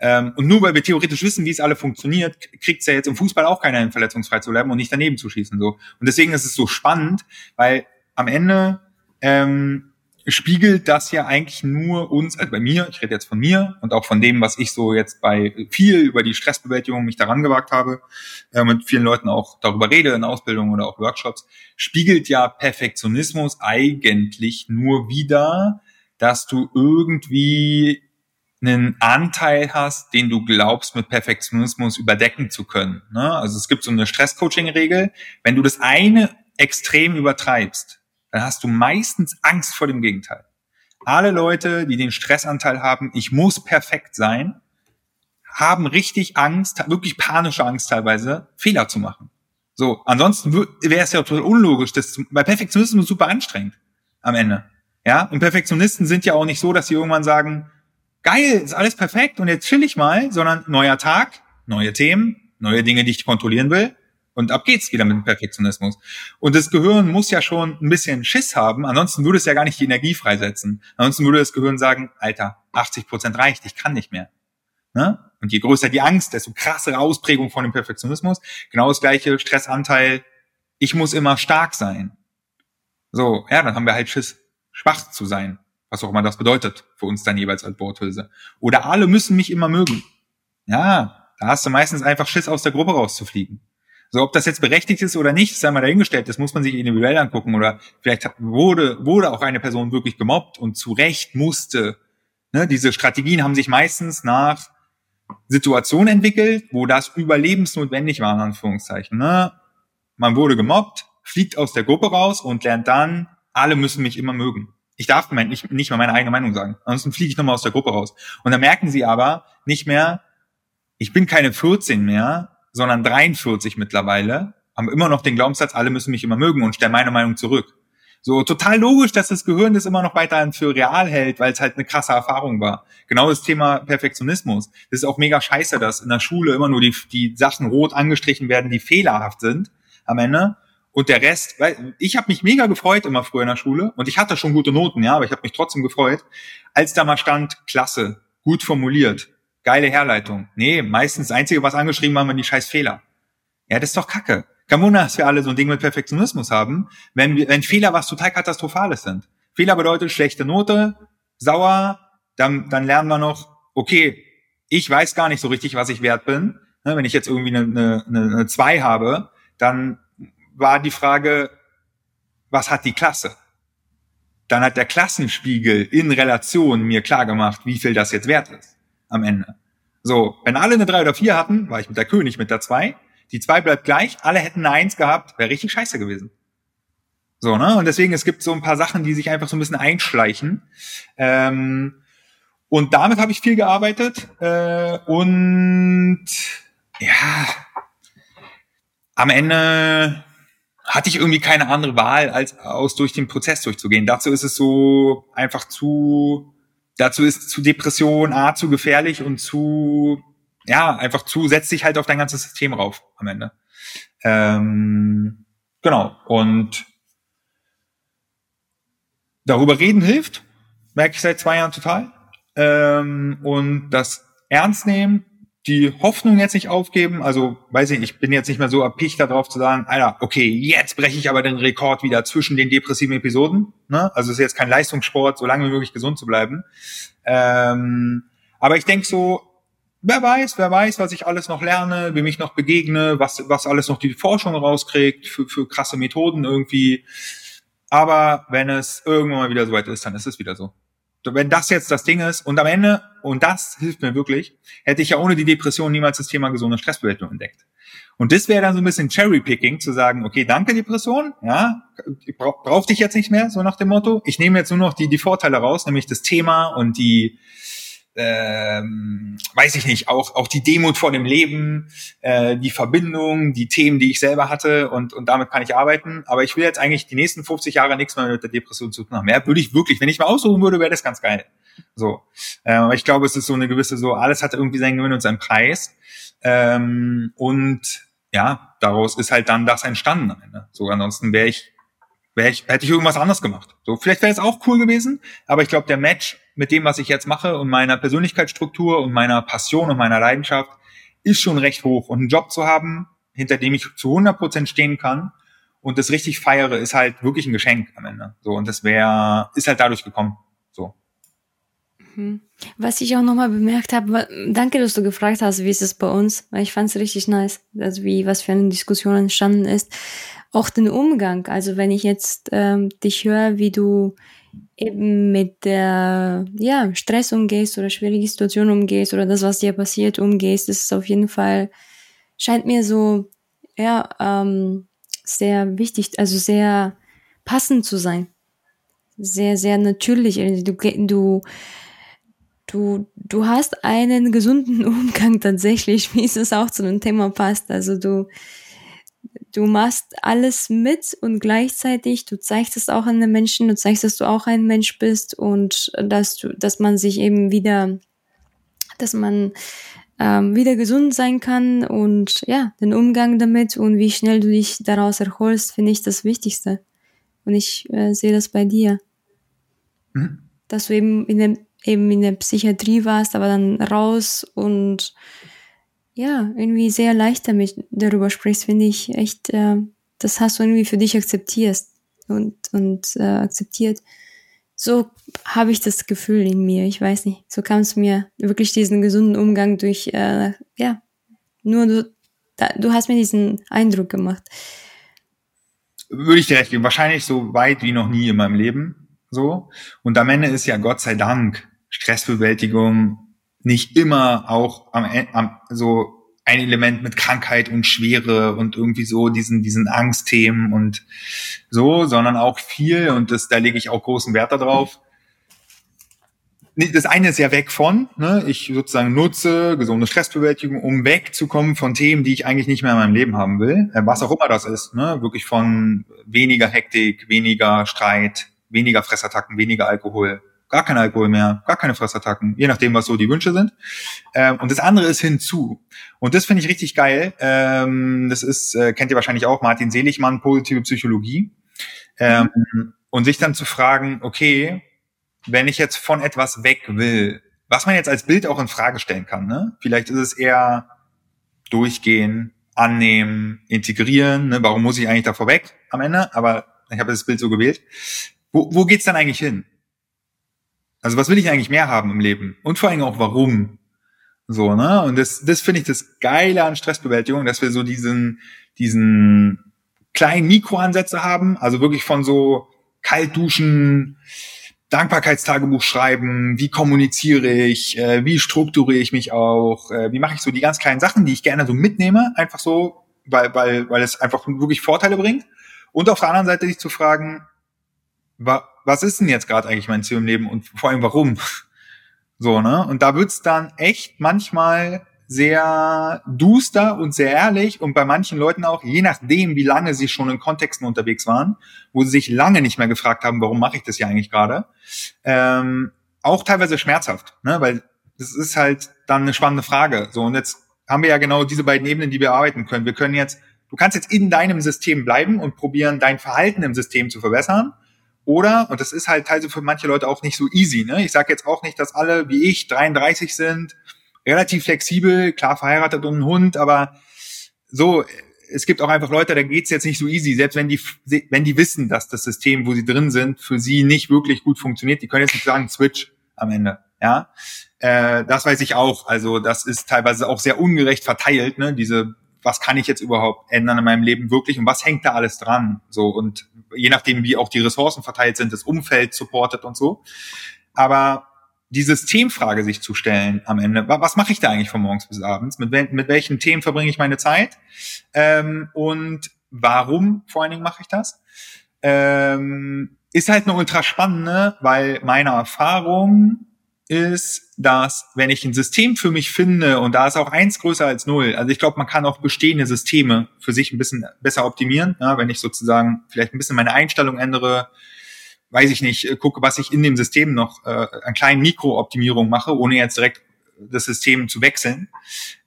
Ähm, und nur weil wir theoretisch wissen, wie es alle funktioniert, kriegt es ja jetzt im Fußball auch keiner hin, verletzungsfrei zu bleiben und nicht daneben zu schießen. So. Und deswegen ist es so spannend, weil am Ende ähm, spiegelt das ja eigentlich nur uns, also bei mir, ich rede jetzt von mir und auch von dem, was ich so jetzt bei viel über die Stressbewältigung mich daran gewagt habe, äh, mit vielen Leuten auch darüber rede in Ausbildungen oder auch Workshops, spiegelt ja Perfektionismus eigentlich nur wieder, dass du irgendwie einen Anteil hast, den du glaubst, mit Perfektionismus überdecken zu können. Ne? Also es gibt so eine Stresscoaching-Regel, wenn du das eine extrem übertreibst, dann hast du meistens Angst vor dem Gegenteil. Alle Leute, die den Stressanteil haben, ich muss perfekt sein, haben richtig Angst, wirklich panische Angst teilweise, Fehler zu machen. So, ansonsten wäre es ja total unlogisch, das bei Perfektionismus super anstrengend am Ende. Ja, und Perfektionisten sind ja auch nicht so, dass sie irgendwann sagen, geil, ist alles perfekt und jetzt chill ich mal, sondern neuer Tag, neue Themen, neue Dinge, die ich kontrollieren will. Und ab geht's wieder mit dem Perfektionismus. Und das Gehirn muss ja schon ein bisschen Schiss haben, ansonsten würde es ja gar nicht die Energie freisetzen. Ansonsten würde das Gehirn sagen, Alter, 80 Prozent reicht, ich kann nicht mehr. Ne? Und je größer die Angst, desto krassere Ausprägung von dem Perfektionismus. Genau das gleiche Stressanteil, ich muss immer stark sein. So, ja, dann haben wir halt Schiss, schwach zu sein. Was auch immer das bedeutet für uns dann jeweils als Worthülse. Oder alle müssen mich immer mögen. Ja, da hast du meistens einfach Schiss, aus der Gruppe rauszufliegen. So, ob das jetzt berechtigt ist oder nicht, sei mal dahingestellt, das muss man sich individuell angucken oder vielleicht wurde, wurde auch eine Person wirklich gemobbt und zu Recht musste. Ne, diese Strategien haben sich meistens nach Situationen entwickelt, wo das überlebensnotwendig war, in Anführungszeichen. Ne? Man wurde gemobbt, fliegt aus der Gruppe raus und lernt dann, alle müssen mich immer mögen. Ich darf nicht, nicht mal meine eigene Meinung sagen. Ansonsten fliege ich nochmal aus der Gruppe raus. Und dann merken sie aber nicht mehr, ich bin keine 14 mehr, sondern 43 mittlerweile, haben immer noch den Glaubenssatz, alle müssen mich immer mögen und stellen meine Meinung zurück. So total logisch, dass das Gehirn das immer noch weiterhin für real hält, weil es halt eine krasse Erfahrung war. Genau das Thema Perfektionismus. Das ist auch mega scheiße, dass in der Schule immer nur die, die Sachen rot angestrichen werden, die fehlerhaft sind am Ende. Und der Rest, weil ich habe mich mega gefreut immer früher in der Schule und ich hatte schon gute Noten, ja, aber ich habe mich trotzdem gefreut, als da mal stand, klasse, gut formuliert, geile Herleitung. Nee, meistens das Einzige, was angeschrieben war, waren die scheiß Fehler. Ja, das ist doch Kacke. Wunder, dass wir alle so ein Ding mit Perfektionismus haben, wenn, wenn Fehler was total Katastrophales sind. Fehler bedeutet schlechte Note, sauer, dann, dann lernen wir noch, okay, ich weiß gar nicht so richtig, was ich wert bin. Ne, wenn ich jetzt irgendwie eine, eine, eine 2 habe, dann war die Frage, was hat die Klasse? Dann hat der Klassenspiegel in Relation mir klar gemacht, wie viel das jetzt wert ist am Ende. So, wenn alle eine 3 oder 4 hatten, war ich mit der König mit der 2. Die 2 bleibt gleich, alle hätten eine 1 gehabt, wäre richtig scheiße gewesen. So, ne? Und deswegen, es gibt so ein paar Sachen, die sich einfach so ein bisschen einschleichen. Ähm, und damit habe ich viel gearbeitet. Äh, und ja, am Ende hatte ich irgendwie keine andere Wahl, als aus durch den Prozess durchzugehen. Dazu ist es so einfach zu, dazu ist zu Depression A zu gefährlich und zu, ja, einfach zu, setzt sich halt auf dein ganzes System rauf am Ende. Ähm, genau. Und darüber reden hilft, merke ich seit zwei Jahren total. Ähm, und das Ernst nehmen die Hoffnung jetzt nicht aufgeben. Also, weiß ich, ich bin jetzt nicht mehr so erpicht darauf zu sagen, Alter, okay, jetzt breche ich aber den Rekord wieder zwischen den depressiven Episoden. Ne? Also es ist jetzt kein Leistungssport, so lange wie möglich gesund zu bleiben. Ähm, aber ich denke so, wer weiß, wer weiß, was ich alles noch lerne, wie mich noch begegne, was, was alles noch die Forschung rauskriegt für, für krasse Methoden irgendwie. Aber wenn es irgendwann mal wieder soweit ist, dann ist es wieder so wenn das jetzt das Ding ist und am Ende, und das hilft mir wirklich, hätte ich ja ohne die Depression niemals das Thema gesunde Stressbewältigung entdeckt. Und das wäre dann so ein bisschen Cherry-Picking, zu sagen, okay, danke Depression, ja, ich brauch, brauch dich jetzt nicht mehr, so nach dem Motto. Ich nehme jetzt nur noch die, die Vorteile raus, nämlich das Thema und die, ähm, weiß ich nicht, auch, auch die Demut vor dem Leben, äh, die Verbindung, die Themen, die ich selber hatte und, und damit kann ich arbeiten. Aber ich will jetzt eigentlich die nächsten 50 Jahre nichts mehr mit der Depression zu tun haben. Mehr würde ich wirklich, wenn ich mal aussuchen würde, wäre das ganz geil. So. Äh, aber ich glaube, es ist so eine gewisse, so, alles hat irgendwie seinen Gewinn und seinen Preis. Ähm, und ja, daraus ist halt dann das entstanden Ende. So, ansonsten wäre ich, wäre ich, hätte ich irgendwas anderes gemacht. So, vielleicht wäre es auch cool gewesen, aber ich glaube, der Match mit dem, was ich jetzt mache und meiner Persönlichkeitsstruktur und meiner Passion und meiner Leidenschaft ist schon recht hoch. Und einen Job zu haben, hinter dem ich zu 100 Prozent stehen kann und das richtig feiere, ist halt wirklich ein Geschenk am Ende. So und das wäre, ist halt dadurch gekommen. So. Mhm. Was ich auch nochmal bemerkt habe, danke, dass du gefragt hast, wie ist es bei uns, weil ich fand es richtig nice, also wie was für eine Diskussion entstanden ist. Auch den Umgang, also wenn ich jetzt ähm, dich höre, wie du eben mit der ja, Stress umgehst oder schwierige Situationen umgehst oder das, was dir passiert, umgehst, ist auf jeden Fall, scheint mir so, ja, ähm, sehr wichtig, also sehr passend zu sein. Sehr, sehr natürlich. Also du, du, du, du hast einen gesunden (laughs) Umgang tatsächlich, wie es auch zu dem Thema passt. Also du, du machst alles mit und gleichzeitig du zeigst es auch an den Menschen, du zeigst, dass du auch ein Mensch bist und dass du, dass man sich eben wieder, dass man ähm, wieder gesund sein kann und ja, den Umgang damit und wie schnell du dich daraus erholst, finde ich das Wichtigste. Und ich äh, sehe das bei dir. Mhm. Dass du eben in der, eben in der Psychiatrie warst, aber dann raus und ja, irgendwie sehr leicht damit darüber sprichst, finde ich echt, äh, das hast du irgendwie für dich akzeptiert und, und äh, akzeptiert. So habe ich das Gefühl in mir. Ich weiß nicht. So kam es mir wirklich diesen gesunden Umgang durch, äh, ja, nur du, da, du hast mir diesen Eindruck gemacht. Würde ich dir recht geben. Wahrscheinlich so weit wie noch nie in meinem Leben. So. Und am Ende ist ja Gott sei Dank Stressbewältigung nicht immer auch am, am so ein Element mit Krankheit und Schwere und irgendwie so diesen diesen Angstthemen und so, sondern auch viel und das da lege ich auch großen Wert darauf das eine ist ja weg von, ne? ich sozusagen nutze gesunde Stressbewältigung, um wegzukommen von Themen, die ich eigentlich nicht mehr in meinem Leben haben will, äh, was auch immer das ist, ne? wirklich von weniger Hektik, weniger Streit, weniger Fressattacken, weniger Alkohol, gar kein Alkohol mehr, gar keine Fressattacken, je nachdem, was so die Wünsche sind. Ähm, und das andere ist hinzu. Und das finde ich richtig geil. Ähm, das ist, äh, kennt ihr wahrscheinlich auch, Martin Seligmann, positive Psychologie. Ähm, mhm. Und sich dann zu fragen, okay, wenn ich jetzt von etwas weg will, was man jetzt als Bild auch in Frage stellen kann, ne? Vielleicht ist es eher durchgehen, annehmen, integrieren, ne? Warum muss ich eigentlich davor weg am Ende? Aber ich habe das Bild so gewählt. Wo, wo geht's dann eigentlich hin? Also was will ich eigentlich mehr haben im Leben? Und vor allem auch warum? So, ne? Und das, das finde ich das Geile an Stressbewältigung, dass wir so diesen, diesen kleinen Mikroansätze haben, also wirklich von so kalt duschen, Dankbarkeitstagebuch schreiben, wie kommuniziere ich, äh, wie strukturiere ich mich auch, äh, wie mache ich so die ganz kleinen Sachen, die ich gerne so mitnehme, einfach so, weil, weil, weil es einfach wirklich Vorteile bringt. Und auf der anderen Seite sich zu fragen, wa was ist denn jetzt gerade eigentlich mein Ziel im Leben und vor allem warum? So, ne? Und da wird's dann echt manchmal sehr duster und sehr ehrlich und bei manchen Leuten auch, je nachdem, wie lange sie schon in Kontexten unterwegs waren, wo sie sich lange nicht mehr gefragt haben, warum mache ich das ja eigentlich gerade, ähm, auch teilweise schmerzhaft, ne? weil das ist halt dann eine spannende Frage. So und jetzt haben wir ja genau diese beiden Ebenen, die wir arbeiten können. Wir können jetzt, du kannst jetzt in deinem System bleiben und probieren, dein Verhalten im System zu verbessern. Oder, und das ist halt teilweise für manche Leute auch nicht so easy, ne? Ich sage jetzt auch nicht, dass alle wie ich 33 sind relativ flexibel, klar verheiratet und ein Hund, aber so, es gibt auch einfach Leute, da geht's jetzt nicht so easy, selbst wenn die, wenn die wissen, dass das System, wo sie drin sind, für sie nicht wirklich gut funktioniert, die können jetzt nicht sagen, Switch am Ende. Ja, äh, das weiß ich auch. Also das ist teilweise auch sehr ungerecht verteilt. Ne? Diese, was kann ich jetzt überhaupt ändern in meinem Leben wirklich und was hängt da alles dran? So und je nachdem, wie auch die Ressourcen verteilt sind, das Umfeld supportet und so. Aber die Systemfrage sich zu stellen am Ende. Was mache ich da eigentlich von morgens bis abends? Mit, mit welchen Themen verbringe ich meine Zeit? Ähm, und warum vor allen Dingen mache ich das? Ähm, ist halt eine ultra spannende, weil meine Erfahrung ist, dass wenn ich ein System für mich finde und da ist auch eins größer als null, also ich glaube, man kann auch bestehende Systeme für sich ein bisschen besser optimieren, ja, wenn ich sozusagen vielleicht ein bisschen meine Einstellung ändere, weiß ich nicht, äh, gucke, was ich in dem System noch äh, an kleinen Mikrooptimierungen mache, ohne jetzt direkt das System zu wechseln.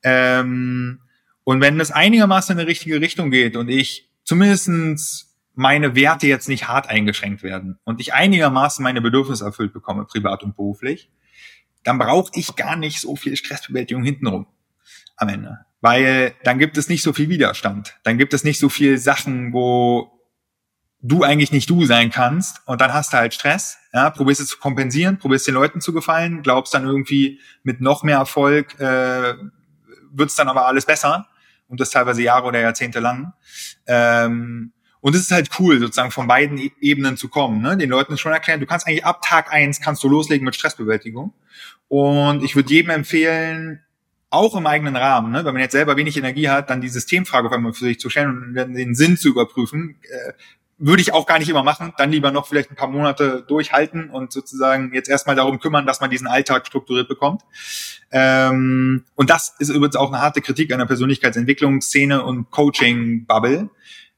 Ähm, und wenn das einigermaßen in die richtige Richtung geht und ich zumindestens meine Werte jetzt nicht hart eingeschränkt werden und ich einigermaßen meine Bedürfnisse erfüllt bekomme, privat und beruflich, dann brauche ich gar nicht so viel Stressbewältigung hintenrum am Ende. Weil dann gibt es nicht so viel Widerstand. Dann gibt es nicht so viel Sachen, wo du eigentlich nicht du sein kannst und dann hast du halt Stress, ja, probierst es zu kompensieren, probierst den Leuten zu gefallen, glaubst dann irgendwie mit noch mehr Erfolg äh, wird's dann aber alles besser und das teilweise Jahre oder Jahrzehnte lang. Ähm, und es ist halt cool, sozusagen von beiden e Ebenen zu kommen, ne? den Leuten schon erklären, du kannst eigentlich ab Tag eins kannst du loslegen mit Stressbewältigung und ich würde jedem empfehlen, auch im eigenen Rahmen, ne? wenn man jetzt selber wenig Energie hat, dann die Systemfrage auf einmal für sich zu stellen und den Sinn zu überprüfen. Äh, würde ich auch gar nicht immer machen. Dann lieber noch vielleicht ein paar Monate durchhalten und sozusagen jetzt erstmal darum kümmern, dass man diesen Alltag strukturiert bekommt. Ähm, und das ist übrigens auch eine harte Kritik an der Persönlichkeitsentwicklungsszene und Coaching-Bubble.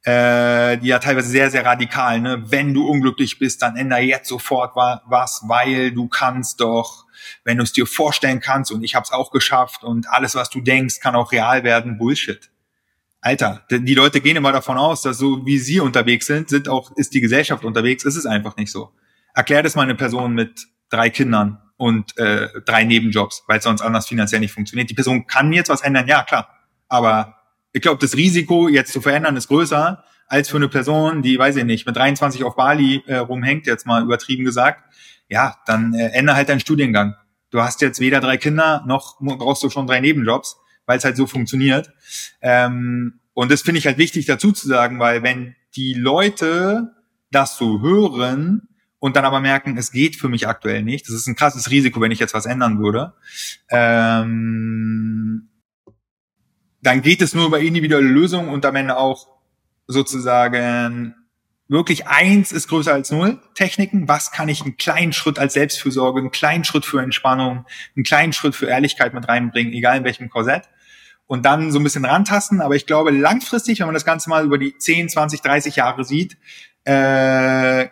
Äh, die ja teilweise sehr, sehr radikal, ne? Wenn du unglücklich bist, dann ändere jetzt sofort was, weil du kannst doch, wenn du es dir vorstellen kannst und ich habe es auch geschafft und alles, was du denkst, kann auch real werden, Bullshit. Alter, die Leute gehen immer davon aus, dass so wie sie unterwegs sind, sind auch, ist die Gesellschaft unterwegs. Es ist einfach nicht so. Erklär das mal eine Person mit drei Kindern und äh, drei Nebenjobs, weil es sonst anders finanziell nicht funktioniert. Die Person kann jetzt was ändern, ja klar. Aber ich glaube, das Risiko, jetzt zu verändern, ist größer als für eine Person, die, weiß ich nicht, mit 23 auf Bali äh, rumhängt, jetzt mal übertrieben gesagt. Ja, dann äh, ändere halt deinen Studiengang. Du hast jetzt weder drei Kinder, noch brauchst du schon drei Nebenjobs weil es halt so funktioniert. Ähm, und das finde ich halt wichtig dazu zu sagen, weil wenn die Leute das so hören und dann aber merken, es geht für mich aktuell nicht, das ist ein krasses Risiko, wenn ich jetzt was ändern würde, ähm, dann geht es nur über individuelle Lösungen und am Ende auch sozusagen wirklich eins ist größer als null Techniken. Was kann ich einen kleinen Schritt als Selbstfürsorge, einen kleinen Schritt für Entspannung, einen kleinen Schritt für Ehrlichkeit mit reinbringen, egal in welchem Korsett. Und dann so ein bisschen rantasten. Aber ich glaube, langfristig, wenn man das Ganze mal über die 10, 20, 30 Jahre sieht, äh,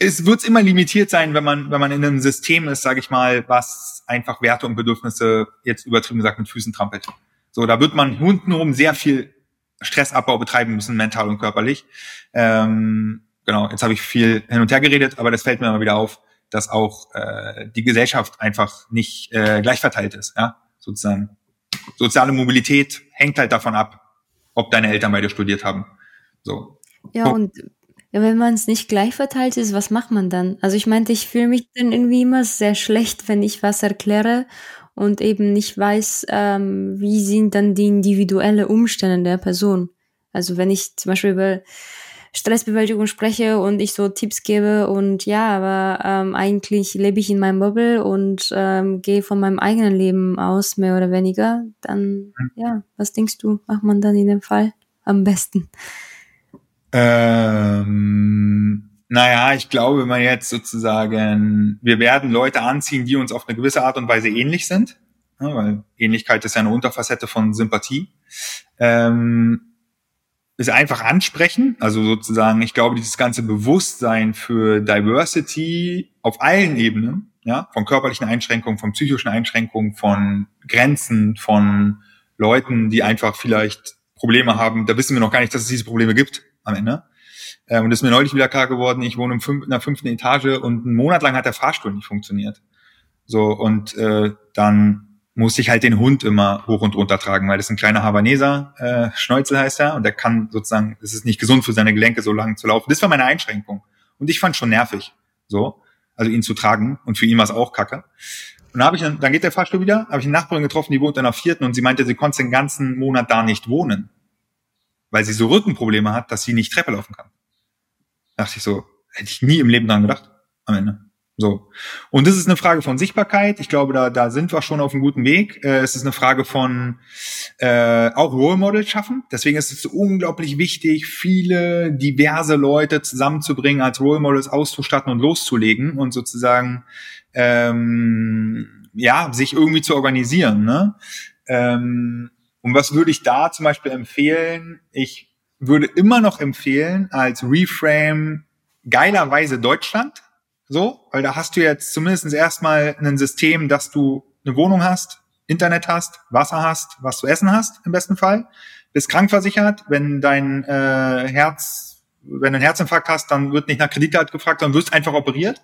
es wird immer limitiert sein, wenn man, wenn man in einem System ist, sage ich mal, was einfach Werte und Bedürfnisse jetzt übertrieben gesagt mit Füßen trampelt. So, da wird man untenrum sehr viel Stressabbau betreiben müssen, mental und körperlich. Ähm, genau, jetzt habe ich viel hin und her geredet, aber das fällt mir immer wieder auf, dass auch äh, die Gesellschaft einfach nicht äh, gleich verteilt ist. Ja, sozusagen. Soziale Mobilität hängt halt davon ab, ob deine Eltern bei dir studiert haben. So. Ja, und wenn man es nicht gleich verteilt ist, was macht man dann? Also ich meinte, ich fühle mich dann irgendwie immer sehr schlecht, wenn ich was erkläre und eben nicht weiß, ähm, wie sind dann die individuelle Umstände der Person. Also wenn ich zum Beispiel über Stressbewältigung spreche und ich so Tipps gebe und ja, aber ähm, eigentlich lebe ich in meinem Bubble und ähm, gehe von meinem eigenen Leben aus, mehr oder weniger, dann hm. ja, was denkst du, macht man dann in dem Fall am besten? Ähm naja, ich glaube, wenn man jetzt sozusagen, wir werden Leute anziehen, die uns auf eine gewisse Art und Weise ähnlich sind, ja, weil Ähnlichkeit ist ja eine Unterfacette von Sympathie, ähm, ist einfach ansprechen, also sozusagen, ich glaube, dieses ganze Bewusstsein für Diversity auf allen Ebenen, ja, von körperlichen Einschränkungen, von psychischen Einschränkungen, von Grenzen, von Leuten, die einfach vielleicht Probleme haben, da wissen wir noch gar nicht, dass es diese Probleme gibt am Ende ähm, und das ist mir neulich wieder klar geworden, ich wohne in der fünften Etage und einen Monat lang hat der Fahrstuhl nicht funktioniert. So, und äh, dann musste ich halt den Hund immer hoch und runter tragen, weil das ist ein kleiner Havaneser, äh, Schnäuzel heißt er, und der kann sozusagen, es ist nicht gesund für seine Gelenke, so lang zu laufen. Das war meine Einschränkung. Und ich fand schon nervig, so, also ihn zu tragen. Und für ihn war es auch kacke. Und dann, hab ich, dann geht der Fahrstuhl wieder, habe ich eine Nachbarin getroffen, die wohnt in der vierten und sie meinte, sie konnte den ganzen Monat da nicht wohnen, weil sie so Rückenprobleme hat, dass sie nicht Treppe laufen kann dachte ich so, hätte ich nie im Leben dran gedacht am Ende. So. Und das ist eine Frage von Sichtbarkeit. Ich glaube, da, da sind wir schon auf einem guten Weg. Äh, es ist eine Frage von äh, auch Role Models schaffen. Deswegen ist es unglaublich wichtig, viele diverse Leute zusammenzubringen, als Role Models auszustatten und loszulegen und sozusagen ähm, ja sich irgendwie zu organisieren. Ne? Ähm, und was würde ich da zum Beispiel empfehlen? Ich würde immer noch empfehlen als Reframe geilerweise Deutschland. So, weil da hast du jetzt zumindest erstmal ein System, dass du eine Wohnung hast, Internet hast, Wasser hast, was zu essen hast, im besten Fall. Bist krankversichert, wenn dein äh, Herz, wenn du einen Herzinfarkt hast, dann wird nicht nach Kreditkarte gefragt, dann wirst einfach operiert.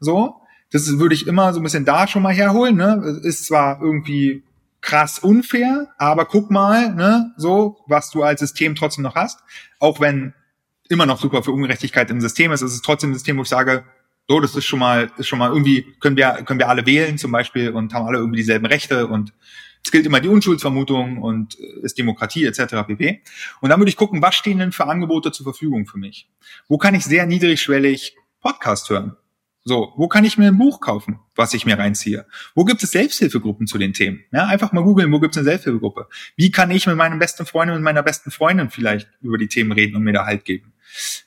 So. Das würde ich immer so ein bisschen da schon mal herholen. Ne? Ist zwar irgendwie krass unfair, aber guck mal, ne, so, was du als System trotzdem noch hast. Auch wenn immer noch super für Ungerechtigkeit im System ist, ist es trotzdem ein System, wo ich sage, so, das ist schon mal, ist schon mal irgendwie, können wir, können wir alle wählen zum Beispiel und haben alle irgendwie dieselben Rechte und es gilt immer die Unschuldsvermutung und äh, ist Demokratie etc. pp. Und dann würde ich gucken, was stehen denn für Angebote zur Verfügung für mich? Wo kann ich sehr niedrigschwellig Podcast hören? So, wo kann ich mir ein Buch kaufen, was ich mir reinziehe? Wo gibt es Selbsthilfegruppen zu den Themen? Ja, einfach mal googeln, wo gibt es eine Selbsthilfegruppe? Wie kann ich mit meinem besten Freund und meiner besten Freundin vielleicht über die Themen reden und mir da Halt geben?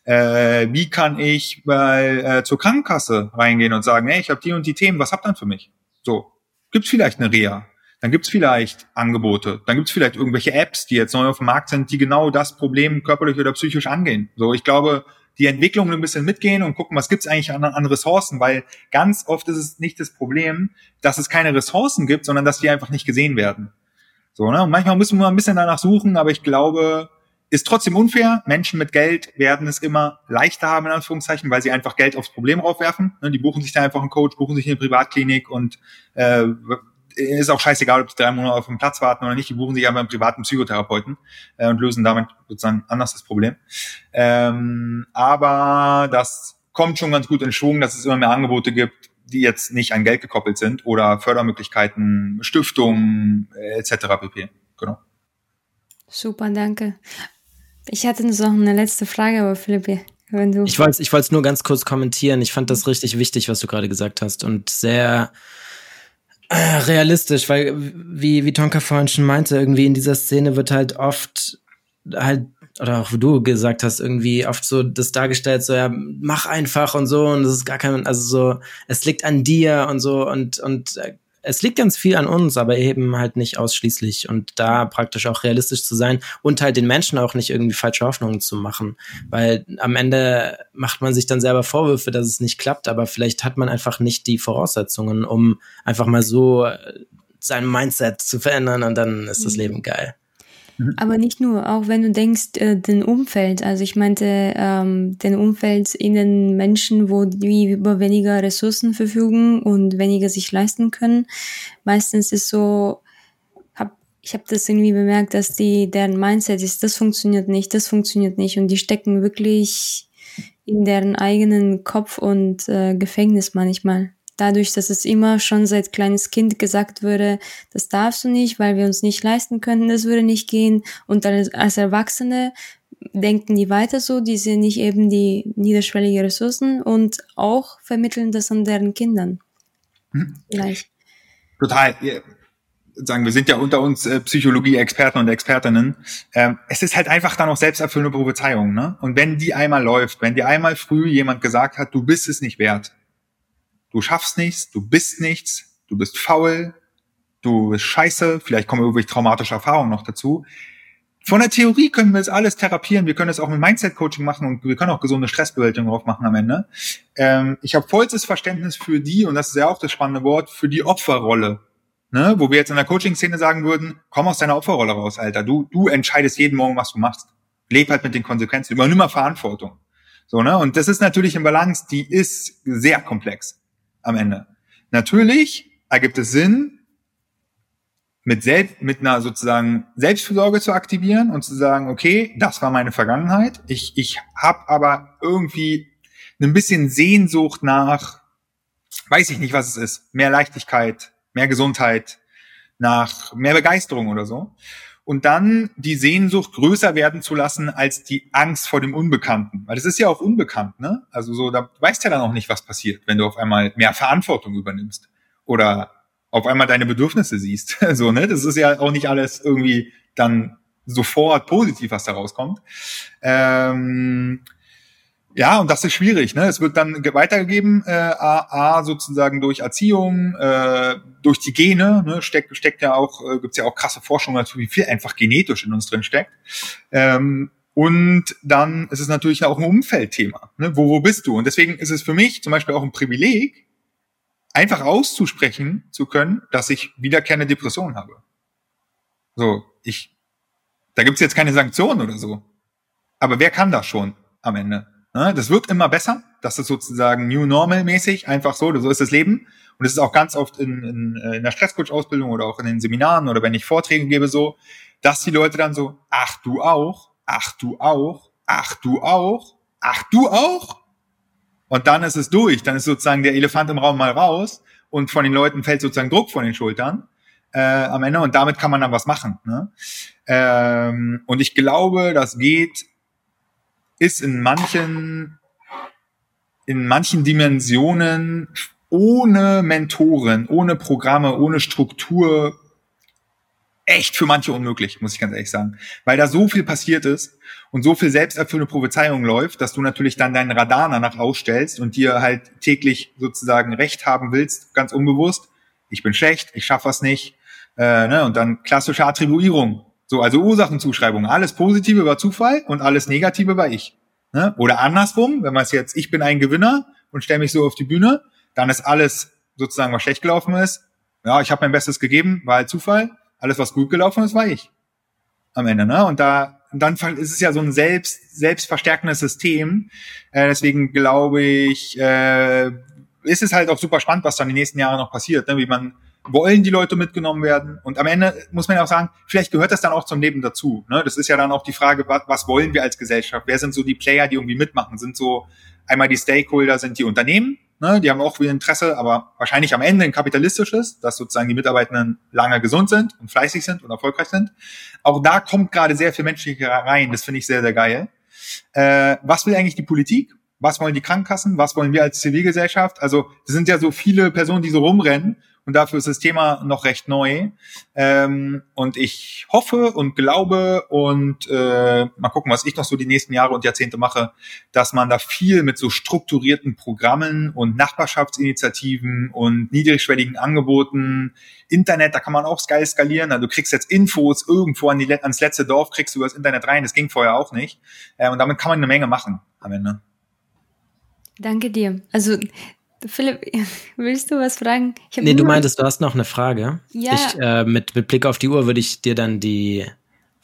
Äh, wie kann ich bei, äh, zur Krankenkasse reingehen und sagen, hey, ich habe die und die Themen, was habt ihr denn für mich? So, gibt's vielleicht eine Reha? Dann gibt's vielleicht Angebote, dann gibt's vielleicht irgendwelche Apps, die jetzt neu auf dem Markt sind, die genau das Problem körperlich oder psychisch angehen. So, ich glaube, die Entwicklung ein bisschen mitgehen und gucken, was gibt's eigentlich an, an Ressourcen, weil ganz oft ist es nicht das Problem, dass es keine Ressourcen gibt, sondern dass die einfach nicht gesehen werden. So, ne? Und manchmal müssen wir ein bisschen danach suchen, aber ich glaube, ist trotzdem unfair. Menschen mit Geld werden es immer leichter haben, in Anführungszeichen, weil sie einfach Geld aufs Problem raufwerfen. Ne? Die buchen sich da einfach einen Coach, buchen sich eine Privatklinik und äh, ist auch scheißegal, ob sie drei Monate auf dem Platz warten oder nicht. Die buchen sich einfach einen privaten Psychotherapeuten äh, und lösen damit sozusagen anders das Problem. Ähm, aber das kommt schon ganz gut in Schwung, dass es immer mehr Angebote gibt, die jetzt nicht an Geld gekoppelt sind oder Fördermöglichkeiten, Stiftungen äh, etc. pp. Genau. Super, danke. Ich hatte noch eine letzte Frage, aber Philipp, wenn du. Ich wollte ich wollte nur ganz kurz kommentieren. Ich fand das richtig wichtig, was du gerade gesagt hast und sehr äh, realistisch, weil wie, wie Tonka vorhin schon meinte, irgendwie in dieser Szene wird halt oft halt oder auch du gesagt hast, irgendwie oft so das dargestellt, so ja, mach einfach und so und das ist gar kein, also so, es liegt an dir und so und und äh, es liegt ganz viel an uns, aber eben halt nicht ausschließlich und da praktisch auch realistisch zu sein und halt den Menschen auch nicht irgendwie falsche Hoffnungen zu machen, weil am Ende macht man sich dann selber Vorwürfe, dass es nicht klappt, aber vielleicht hat man einfach nicht die Voraussetzungen, um einfach mal so äh, sein Mindset zu verändern und dann ist das mhm. Leben geil. Mhm. Aber nicht nur, auch wenn du denkst, äh, den Umfeld, also ich meinte ähm, den Umfeld in den Menschen, wo die über weniger Ressourcen verfügen und weniger sich leisten können. Meistens ist so, hab, ich habe das irgendwie bemerkt, dass die deren Mindset ist, das funktioniert nicht, das funktioniert nicht und die stecken wirklich in deren eigenen Kopf und äh, Gefängnis manchmal dadurch, dass es immer schon seit kleines Kind gesagt würde, das darfst du nicht, weil wir uns nicht leisten könnten, das würde nicht gehen. Und als, als Erwachsene denken die weiter so, die sehen nicht eben die niederschwellige Ressourcen und auch vermitteln das an deren Kindern. Hm. Vielleicht. Total. Sagen, wir sind ja unter uns äh, Psychologie-Experten und Expertinnen. Ähm, es ist halt einfach dann auch selbsterfüllende Prophezeiung. Ne? Und wenn die einmal läuft, wenn dir einmal früh jemand gesagt hat, du bist es nicht wert, du schaffst nichts, du bist nichts, du bist faul, du bist scheiße, vielleicht kommen irgendwelche traumatische Erfahrungen noch dazu. Von der Theorie können wir es alles therapieren, wir können es auch mit Mindset-Coaching machen und wir können auch gesunde Stressbewältigung drauf machen am Ende. Ähm, ich habe vollstes Verständnis für die, und das ist ja auch das spannende Wort, für die Opferrolle. Ne? Wo wir jetzt in der Coaching-Szene sagen würden, komm aus deiner Opferrolle raus, Alter. Du, du entscheidest jeden Morgen, was du machst. Leb halt mit den Konsequenzen, übernimm mal Verantwortung. So, ne? Und das ist natürlich im Balance, die ist sehr komplex am Ende. Natürlich ergibt es Sinn, mit, selbst, mit einer sozusagen Selbstfürsorge zu aktivieren und zu sagen, okay, das war meine Vergangenheit. Ich, ich habe aber irgendwie ein bisschen Sehnsucht nach, weiß ich nicht, was es ist, mehr Leichtigkeit, mehr Gesundheit, nach mehr Begeisterung oder so und dann die Sehnsucht größer werden zu lassen als die Angst vor dem Unbekannten. Weil es ist ja auch unbekannt, ne? Also so, da weißt ja dann auch nicht, was passiert, wenn du auf einmal mehr Verantwortung übernimmst oder auf einmal deine Bedürfnisse siehst. (laughs) so, ne? Das ist ja auch nicht alles irgendwie dann sofort positiv, was da rauskommt. Ähm, ja, und das ist schwierig. Ne? Es wird dann weitergegeben, äh, A, A sozusagen durch Erziehung, äh, durch die Gene, ne? steckt, steckt ja auch, äh, gibt ja auch krasse Forschung dazu, wie viel einfach genetisch in uns drin steckt. Ähm, und dann ist es natürlich auch ein Umfeldthema. Ne? Wo, wo bist du? Und deswegen ist es für mich zum Beispiel auch ein Privileg, einfach auszusprechen zu können, dass ich wiederkehrende Depressionen habe. So, ich, da gibt's jetzt keine Sanktionen oder so. Aber wer kann das schon am Ende? Ne? Das wird immer besser. Das ist sozusagen New Normal mäßig, einfach so, so ist das Leben. Und es ist auch ganz oft in, in, äh, in der Stresscoach-Ausbildung oder auch in den Seminaren oder wenn ich Vorträge gebe so, dass die Leute dann so, ach du auch, ach du auch, ach du auch, ach du auch. Und dann ist es durch. Dann ist sozusagen der Elefant im Raum mal raus und von den Leuten fällt sozusagen Druck von den Schultern äh, am Ende und damit kann man dann was machen. Ne? Ähm, und ich glaube, das geht ist in manchen, in manchen Dimensionen ohne Mentoren, ohne Programme, ohne Struktur echt für manche unmöglich, muss ich ganz ehrlich sagen. Weil da so viel passiert ist und so viel selbsterfüllende Prophezeiung läuft, dass du natürlich dann deinen Radar danach ausstellst und dir halt täglich sozusagen Recht haben willst, ganz unbewusst. Ich bin schlecht, ich schaffe was nicht. Äh, ne? Und dann klassische Attribuierung. So, also Ursachenzuschreibung. Alles Positive war Zufall und alles Negative war ich. Ne? Oder andersrum, wenn man es jetzt, ich bin ein Gewinner und stelle mich so auf die Bühne, dann ist alles sozusagen, was schlecht gelaufen ist. Ja, ich habe mein Bestes gegeben, war halt Zufall. Alles, was gut gelaufen ist, war ich. Am Ende, ne? Und da, und dann ist es ja so ein selbst, selbstverstärkendes System. Äh, deswegen glaube ich, äh, ist es halt auch super spannend, was dann die nächsten Jahre noch passiert, ne? wie man wollen die Leute mitgenommen werden? Und am Ende muss man ja auch sagen, vielleicht gehört das dann auch zum Leben dazu. Ne? Das ist ja dann auch die Frage, was, was wollen wir als Gesellschaft? Wer sind so die Player, die irgendwie mitmachen? Sind so einmal die Stakeholder, sind die Unternehmen, ne? die haben auch wieder Interesse, aber wahrscheinlich am Ende ein kapitalistisches, dass sozusagen die Mitarbeitenden lange gesund sind und fleißig sind und erfolgreich sind. Auch da kommt gerade sehr viel Menschliche rein. Das finde ich sehr, sehr geil. Äh, was will eigentlich die Politik? Was wollen die Krankenkassen? Was wollen wir als Zivilgesellschaft? Also, das sind ja so viele Personen, die so rumrennen und dafür ist das Thema noch recht neu. Ähm, und ich hoffe und glaube und äh, mal gucken, was ich noch so die nächsten Jahre und Jahrzehnte mache, dass man da viel mit so strukturierten Programmen und Nachbarschaftsinitiativen und niedrigschwelligen Angeboten, Internet, da kann man auch geil skalieren. Also du kriegst jetzt Infos irgendwo an die, ans letzte Dorf, kriegst du über das Internet rein. Das ging vorher auch nicht. Äh, und damit kann man eine Menge machen am Ende. Danke dir. Also Philipp, (laughs) willst du was fragen? Ich nee, du meintest, du hast noch eine Frage. Ja. Ich, äh, mit, mit Blick auf die Uhr würde ich dir dann die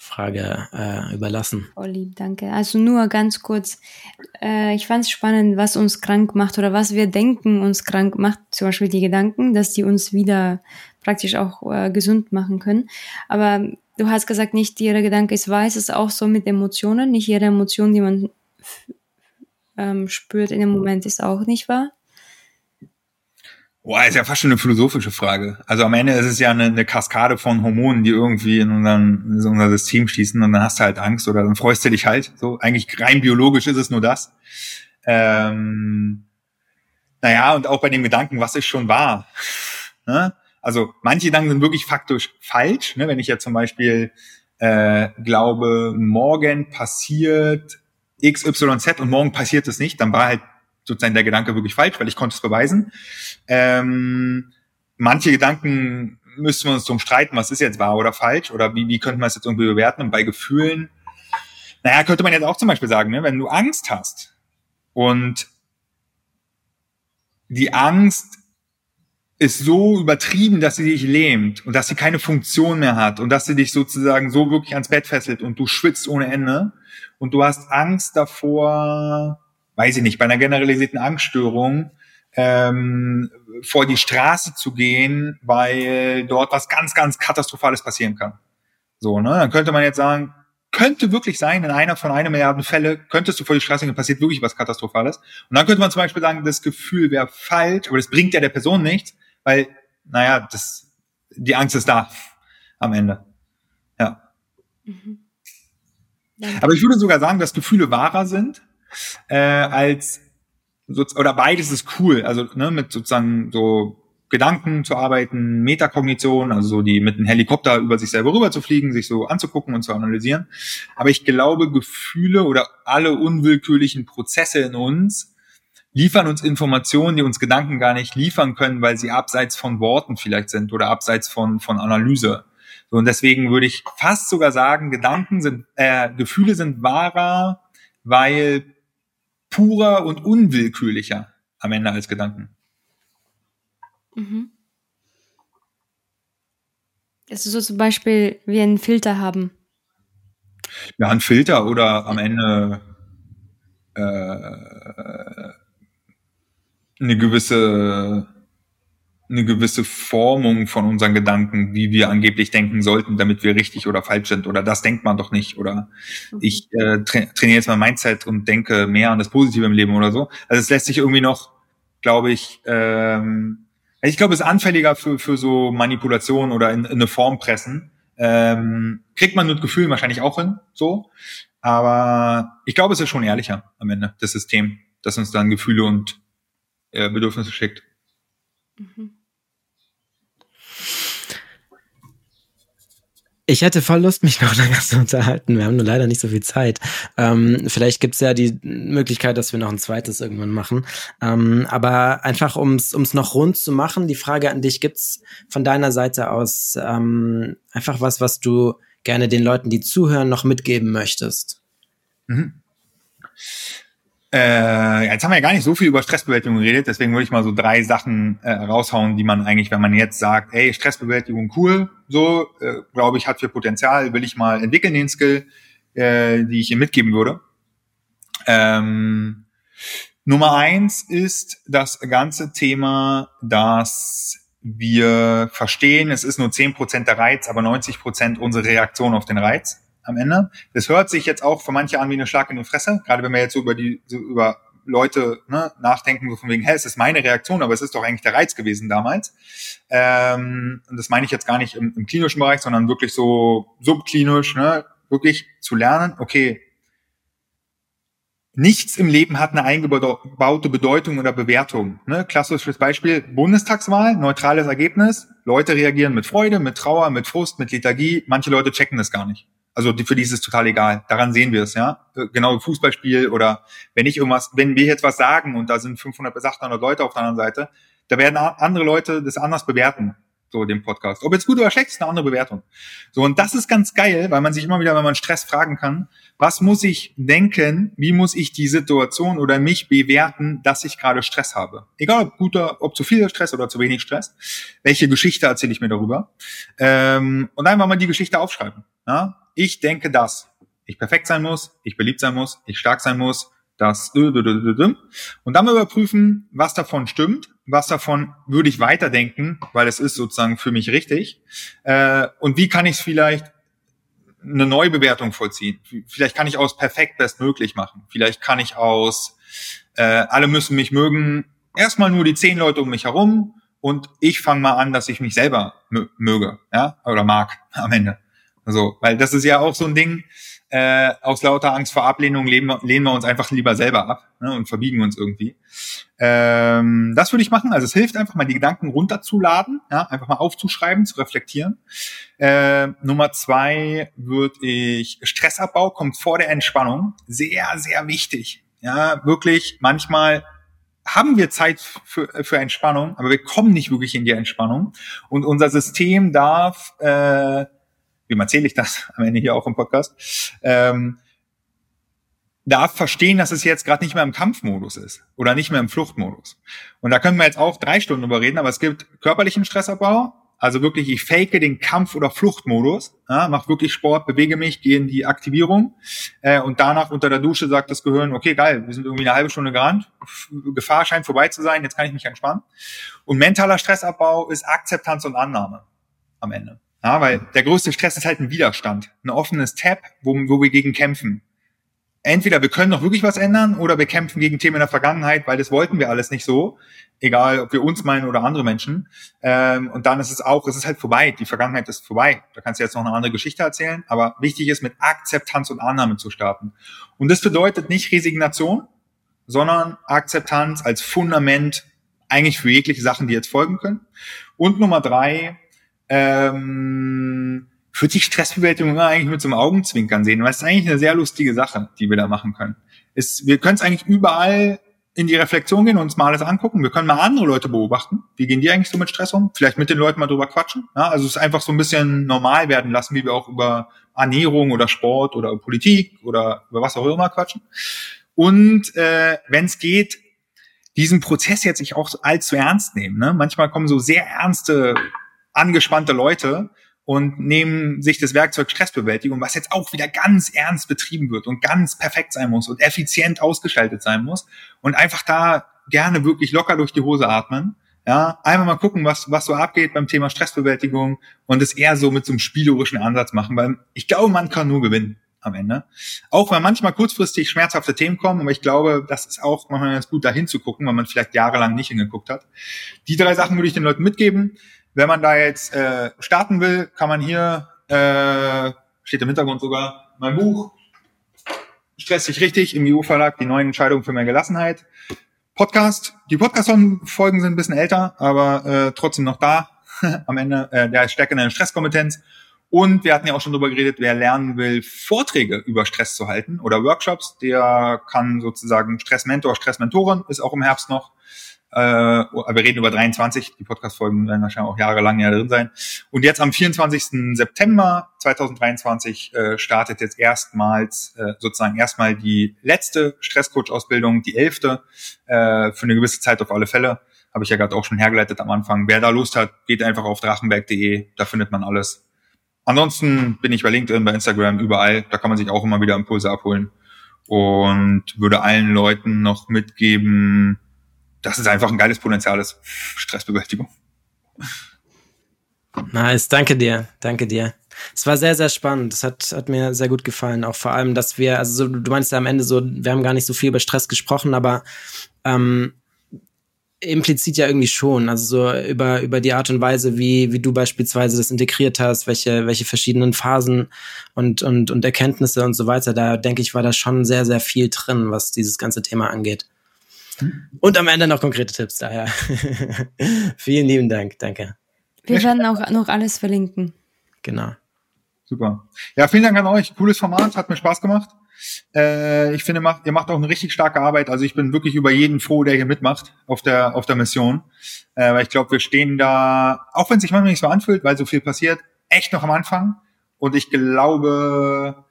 Frage äh, überlassen. Oh lieb, danke. Also nur ganz kurz. Äh, ich fand es spannend, was uns krank macht oder was wir denken uns krank macht. Zum Beispiel die Gedanken, dass die uns wieder praktisch auch äh, gesund machen können. Aber du hast gesagt, nicht jeder Gedanke ist wahr. Es ist auch so mit Emotionen. Nicht jede Emotion, die man ähm, spürt in dem Moment, ist auch nicht wahr. Boah, ist ja fast schon eine philosophische Frage. Also am Ende ist es ja eine, eine Kaskade von Hormonen, die irgendwie in, unseren, in unser System schießen und dann hast du halt Angst oder dann freust du dich halt. So, eigentlich rein biologisch ist es nur das. Ähm, naja, und auch bei dem Gedanken, was ist schon wahr? (laughs) Ne? Also manche Gedanken sind wirklich faktisch falsch. Ne? Wenn ich jetzt zum Beispiel äh, glaube, morgen passiert X, Y, Z und morgen passiert es nicht, dann war halt sozusagen der Gedanke wirklich falsch, weil ich konnte es beweisen. Ähm, manche Gedanken müssen wir uns drum streiten, was ist jetzt wahr oder falsch oder wie, wie könnte man es jetzt irgendwie bewerten und bei Gefühlen, naja, könnte man jetzt auch zum Beispiel sagen, ne, wenn du Angst hast und die Angst ist so übertrieben, dass sie dich lähmt und dass sie keine Funktion mehr hat und dass sie dich sozusagen so wirklich ans Bett fesselt und du schwitzt ohne Ende und du hast Angst davor, weiß ich nicht, bei einer generalisierten Angststörung ähm, vor die Straße zu gehen, weil dort was ganz, ganz Katastrophales passieren kann. So, ne? Dann könnte man jetzt sagen, könnte wirklich sein, in einer von einer Milliarden Fälle könntest du vor die Straße gehen, passiert wirklich was Katastrophales. Und dann könnte man zum Beispiel sagen, das Gefühl wäre falsch, aber das bringt ja der Person nichts, weil, naja, das, die Angst ist da am Ende. Ja. Mhm. Aber ich würde sogar sagen, dass Gefühle wahrer sind, äh, als oder beides ist cool, also ne, mit sozusagen so Gedanken zu arbeiten, Metakognition, also so die mit einem Helikopter über sich selber rüber zu fliegen, sich so anzugucken und zu analysieren. Aber ich glaube, Gefühle oder alle unwillkürlichen Prozesse in uns liefern uns Informationen, die uns Gedanken gar nicht liefern können, weil sie abseits von Worten vielleicht sind oder abseits von, von Analyse. So, und deswegen würde ich fast sogar sagen, Gedanken sind, äh, Gefühle sind wahrer, weil purer und unwillkürlicher am Ende als Gedanken. Mhm. Das ist so zum Beispiel wie einen Filter haben. Ja, ein Filter oder am Ende äh, eine gewisse eine gewisse Formung von unseren Gedanken, wie wir angeblich denken sollten, damit wir richtig oder falsch sind. Oder das denkt man doch nicht. Oder mhm. ich äh, tra trainiere jetzt mein Mindset und denke mehr an das Positive im Leben oder so. Also es lässt sich irgendwie noch, glaube ich, ähm, ich glaube, es ist anfälliger für, für so Manipulation oder in, in eine Form pressen. Ähm, kriegt man mit Gefühlen wahrscheinlich auch hin, so. Aber ich glaube, es ist schon ehrlicher am Ende, das System, das uns dann Gefühle und äh, Bedürfnisse schickt. Mhm. Ich hätte voll Lust, mich (laughs) noch länger zu unterhalten. Wir haben nur leider nicht so viel Zeit. Ähm, vielleicht gibt's ja die Möglichkeit, dass wir noch ein zweites irgendwann machen. Ähm, aber einfach, ums ums noch rund zu machen, die Frage an dich, gibt's von deiner Seite aus ähm, einfach was, was du gerne den Leuten, die zuhören, noch mitgeben möchtest? Mhm. Äh, jetzt haben wir ja gar nicht so viel über Stressbewältigung geredet, deswegen würde ich mal so drei Sachen äh, raushauen, die man eigentlich, wenn man jetzt sagt, hey, Stressbewältigung cool, so, äh, glaube ich, hat für Potenzial, will ich mal entwickeln den Skill, äh, die ich ihr mitgeben würde. Ähm, Nummer eins ist das ganze Thema, dass wir verstehen, es ist nur zehn Prozent der Reiz, aber 90 Prozent unsere Reaktion auf den Reiz am Ende. Das hört sich jetzt auch für manche an wie eine Schlag in die Fresse, gerade wenn wir jetzt so über die, so über Leute ne, nachdenken, so von wegen, hä, es ist meine Reaktion, aber es ist doch eigentlich der Reiz gewesen damals. Ähm, und das meine ich jetzt gar nicht im, im klinischen Bereich, sondern wirklich so subklinisch, ne, wirklich zu lernen, okay, nichts im Leben hat eine eingebaute Bedeutung oder Bewertung. Ne? Klassisches Beispiel, Bundestagswahl, neutrales Ergebnis. Leute reagieren mit Freude, mit Trauer, mit Frust, mit Lethargie. Manche Leute checken das gar nicht. Also die, für die ist es total egal. Daran sehen wir es, ja. Genau Fußballspiel oder wenn ich irgendwas, wenn wir jetzt was sagen und da sind 500 bis 800 Leute auf der anderen Seite, da werden andere Leute das anders bewerten so dem Podcast. Ob jetzt gut oder schlecht, ist eine andere Bewertung. So, und das ist ganz geil, weil man sich immer wieder, wenn man Stress fragen kann, was muss ich denken, wie muss ich die Situation oder mich bewerten, dass ich gerade Stress habe? Egal ob guter, ob zu viel Stress oder zu wenig Stress. Welche Geschichte erzähle ich mir darüber? Ähm, und einfach mal die Geschichte aufschreiben. Ja? Ich denke das. Ich perfekt sein muss, ich beliebt sein muss, ich stark sein muss, das und dann überprüfen, was davon stimmt, was davon würde ich weiterdenken, weil es ist sozusagen für mich richtig äh, und wie kann ich es vielleicht eine Neubewertung vollziehen. Vielleicht kann ich aus perfekt bestmöglich machen. Vielleicht kann ich aus äh, alle müssen mich mögen, erstmal nur die zehn Leute um mich herum und ich fange mal an, dass ich mich selber möge, ja, oder mag am Ende. Also, weil das ist ja auch so ein Ding, äh, aus lauter Angst vor Ablehnung lehnen, lehnen wir uns einfach lieber selber ab ne, und verbiegen uns irgendwie. Ähm, das würde ich machen. Also es hilft einfach mal die Gedanken runterzuladen, ja, einfach mal aufzuschreiben, zu reflektieren. Äh, Nummer zwei würde ich Stressabbau kommt vor der Entspannung. Sehr, sehr wichtig. Ja, wirklich manchmal haben wir Zeit für, für Entspannung, aber wir kommen nicht wirklich in die Entspannung. Und unser System darf äh, wem erzähle ich das am Ende hier auch im Podcast, ähm, darf verstehen, dass es jetzt gerade nicht mehr im Kampfmodus ist oder nicht mehr im Fluchtmodus. Und da können wir jetzt auch drei Stunden drüber reden, aber es gibt körperlichen Stressabbau, also wirklich, ich fake den Kampf- oder Fluchtmodus, ja, mach wirklich Sport, bewege mich, gehe in die Aktivierung äh, und danach unter der Dusche sagt das Gehirn, okay, geil, wir sind irgendwie eine halbe Stunde gerannt, Gefahr scheint vorbei zu sein, jetzt kann ich mich entspannen. Und mentaler Stressabbau ist Akzeptanz und Annahme am Ende. Ja, weil der größte Stress ist halt ein Widerstand, ein offenes Tab, wo, wo wir gegen kämpfen. Entweder wir können noch wirklich was ändern oder wir kämpfen gegen Themen in der Vergangenheit, weil das wollten wir alles nicht so, egal ob wir uns meinen oder andere Menschen. Ähm, und dann ist es auch, es ist halt vorbei, die Vergangenheit ist vorbei. Da kannst du jetzt noch eine andere Geschichte erzählen, aber wichtig ist, mit Akzeptanz und Annahme zu starten. Und das bedeutet nicht Resignation, sondern Akzeptanz als Fundament eigentlich für jegliche Sachen, die jetzt folgen können. Und Nummer drei, ähm, würde sich Stressbewältigung immer eigentlich mit so einem Augenzwinkern sehen, weil es ist eigentlich eine sehr lustige Sache, die wir da machen können. Ist, wir können es eigentlich überall in die Reflexion gehen und uns mal alles angucken. Wir können mal andere Leute beobachten. Wie gehen die eigentlich so mit Stress um? Vielleicht mit den Leuten mal drüber quatschen. Ja, also es einfach so ein bisschen normal werden lassen, wie wir auch über Ernährung oder Sport oder Politik oder über was auch immer quatschen. Und äh, wenn es geht, diesen Prozess jetzt nicht auch allzu ernst nehmen. Ne? Manchmal kommen so sehr ernste angespannte Leute und nehmen sich das Werkzeug Stressbewältigung, was jetzt auch wieder ganz ernst betrieben wird und ganz perfekt sein muss und effizient ausgestaltet sein muss und einfach da gerne wirklich locker durch die Hose atmen. Ja, einmal mal gucken, was, was so abgeht beim Thema Stressbewältigung und es eher so mit so einem spielerischen Ansatz machen, weil ich glaube, man kann nur gewinnen am Ende. Auch wenn manchmal kurzfristig schmerzhafte Themen kommen, aber ich glaube, das ist auch manchmal ganz gut, da hinzugucken, weil man vielleicht jahrelang nicht hingeguckt hat. Die drei Sachen würde ich den Leuten mitgeben. Wenn man da jetzt äh, starten will, kann man hier, äh, steht im Hintergrund sogar, mein Buch, Stress dich richtig, im EU-Verlag, die neuen Entscheidungen für mehr Gelassenheit. Podcast, die Podcast-Folgen sind ein bisschen älter, aber äh, trotzdem noch da (laughs) am Ende, äh, der Stärke in der Stresskompetenz. Und wir hatten ja auch schon drüber geredet, wer lernen will, Vorträge über Stress zu halten oder Workshops, der kann sozusagen Stressmentor, Stressmentorin, ist auch im Herbst noch. Äh, wir reden über 23, die Podcast-Folgen werden wahrscheinlich auch jahrelang ja drin sein. Und jetzt am 24. September 2023 äh, startet jetzt erstmals äh, sozusagen erstmal die letzte Stresscoach-Ausbildung, die elfte, äh, für eine gewisse Zeit auf alle Fälle. Habe ich ja gerade auch schon hergeleitet am Anfang. Wer da Lust hat, geht einfach auf drachenberg.de, da findet man alles. Ansonsten bin ich bei LinkedIn, bei Instagram, überall. Da kann man sich auch immer wieder Impulse abholen. Und würde allen Leuten noch mitgeben, das ist einfach ein geiles Potenzial ist. Stressbewältigung. Nice, danke dir, danke dir. Es war sehr, sehr spannend. Es hat, hat mir sehr gut gefallen. Auch vor allem, dass wir, also so, du meinst ja am Ende so, wir haben gar nicht so viel über Stress gesprochen, aber ähm, implizit ja irgendwie schon. Also so über, über die Art und Weise, wie, wie du beispielsweise das integriert hast, welche, welche verschiedenen Phasen und, und, und Erkenntnisse und so weiter. Da denke ich, war da schon sehr, sehr viel drin, was dieses ganze Thema angeht. Und am Ende noch konkrete Tipps daher. (laughs) Vielen lieben Dank. Danke. Wir werden auch noch alles verlinken. Genau. Super. Ja, vielen Dank an euch. Cooles Format, hat mir Spaß gemacht. Äh, ich finde, macht, ihr macht auch eine richtig starke Arbeit. Also ich bin wirklich über jeden froh, der hier mitmacht auf der, auf der Mission. Äh, weil ich glaube, wir stehen da, auch wenn es sich manchmal nicht so anfühlt, weil so viel passiert, echt noch am Anfang. Und ich glaube,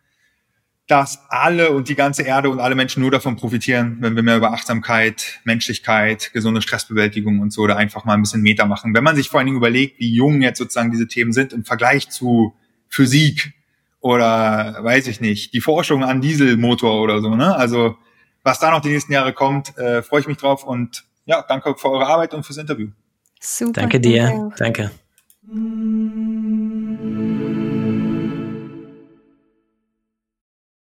dass alle und die ganze Erde und alle Menschen nur davon profitieren, wenn wir mehr über Achtsamkeit, Menschlichkeit, gesunde Stressbewältigung und so da einfach mal ein bisschen Meter machen. Wenn man sich vor allen Dingen überlegt, wie jung jetzt sozusagen diese Themen sind im Vergleich zu Physik oder weiß ich nicht, die Forschung an Dieselmotor oder so, ne? Also was da noch die nächsten Jahre kommt, äh, freue ich mich drauf und ja, danke für eure Arbeit und fürs Interview. Super. Danke dir. Danke. danke.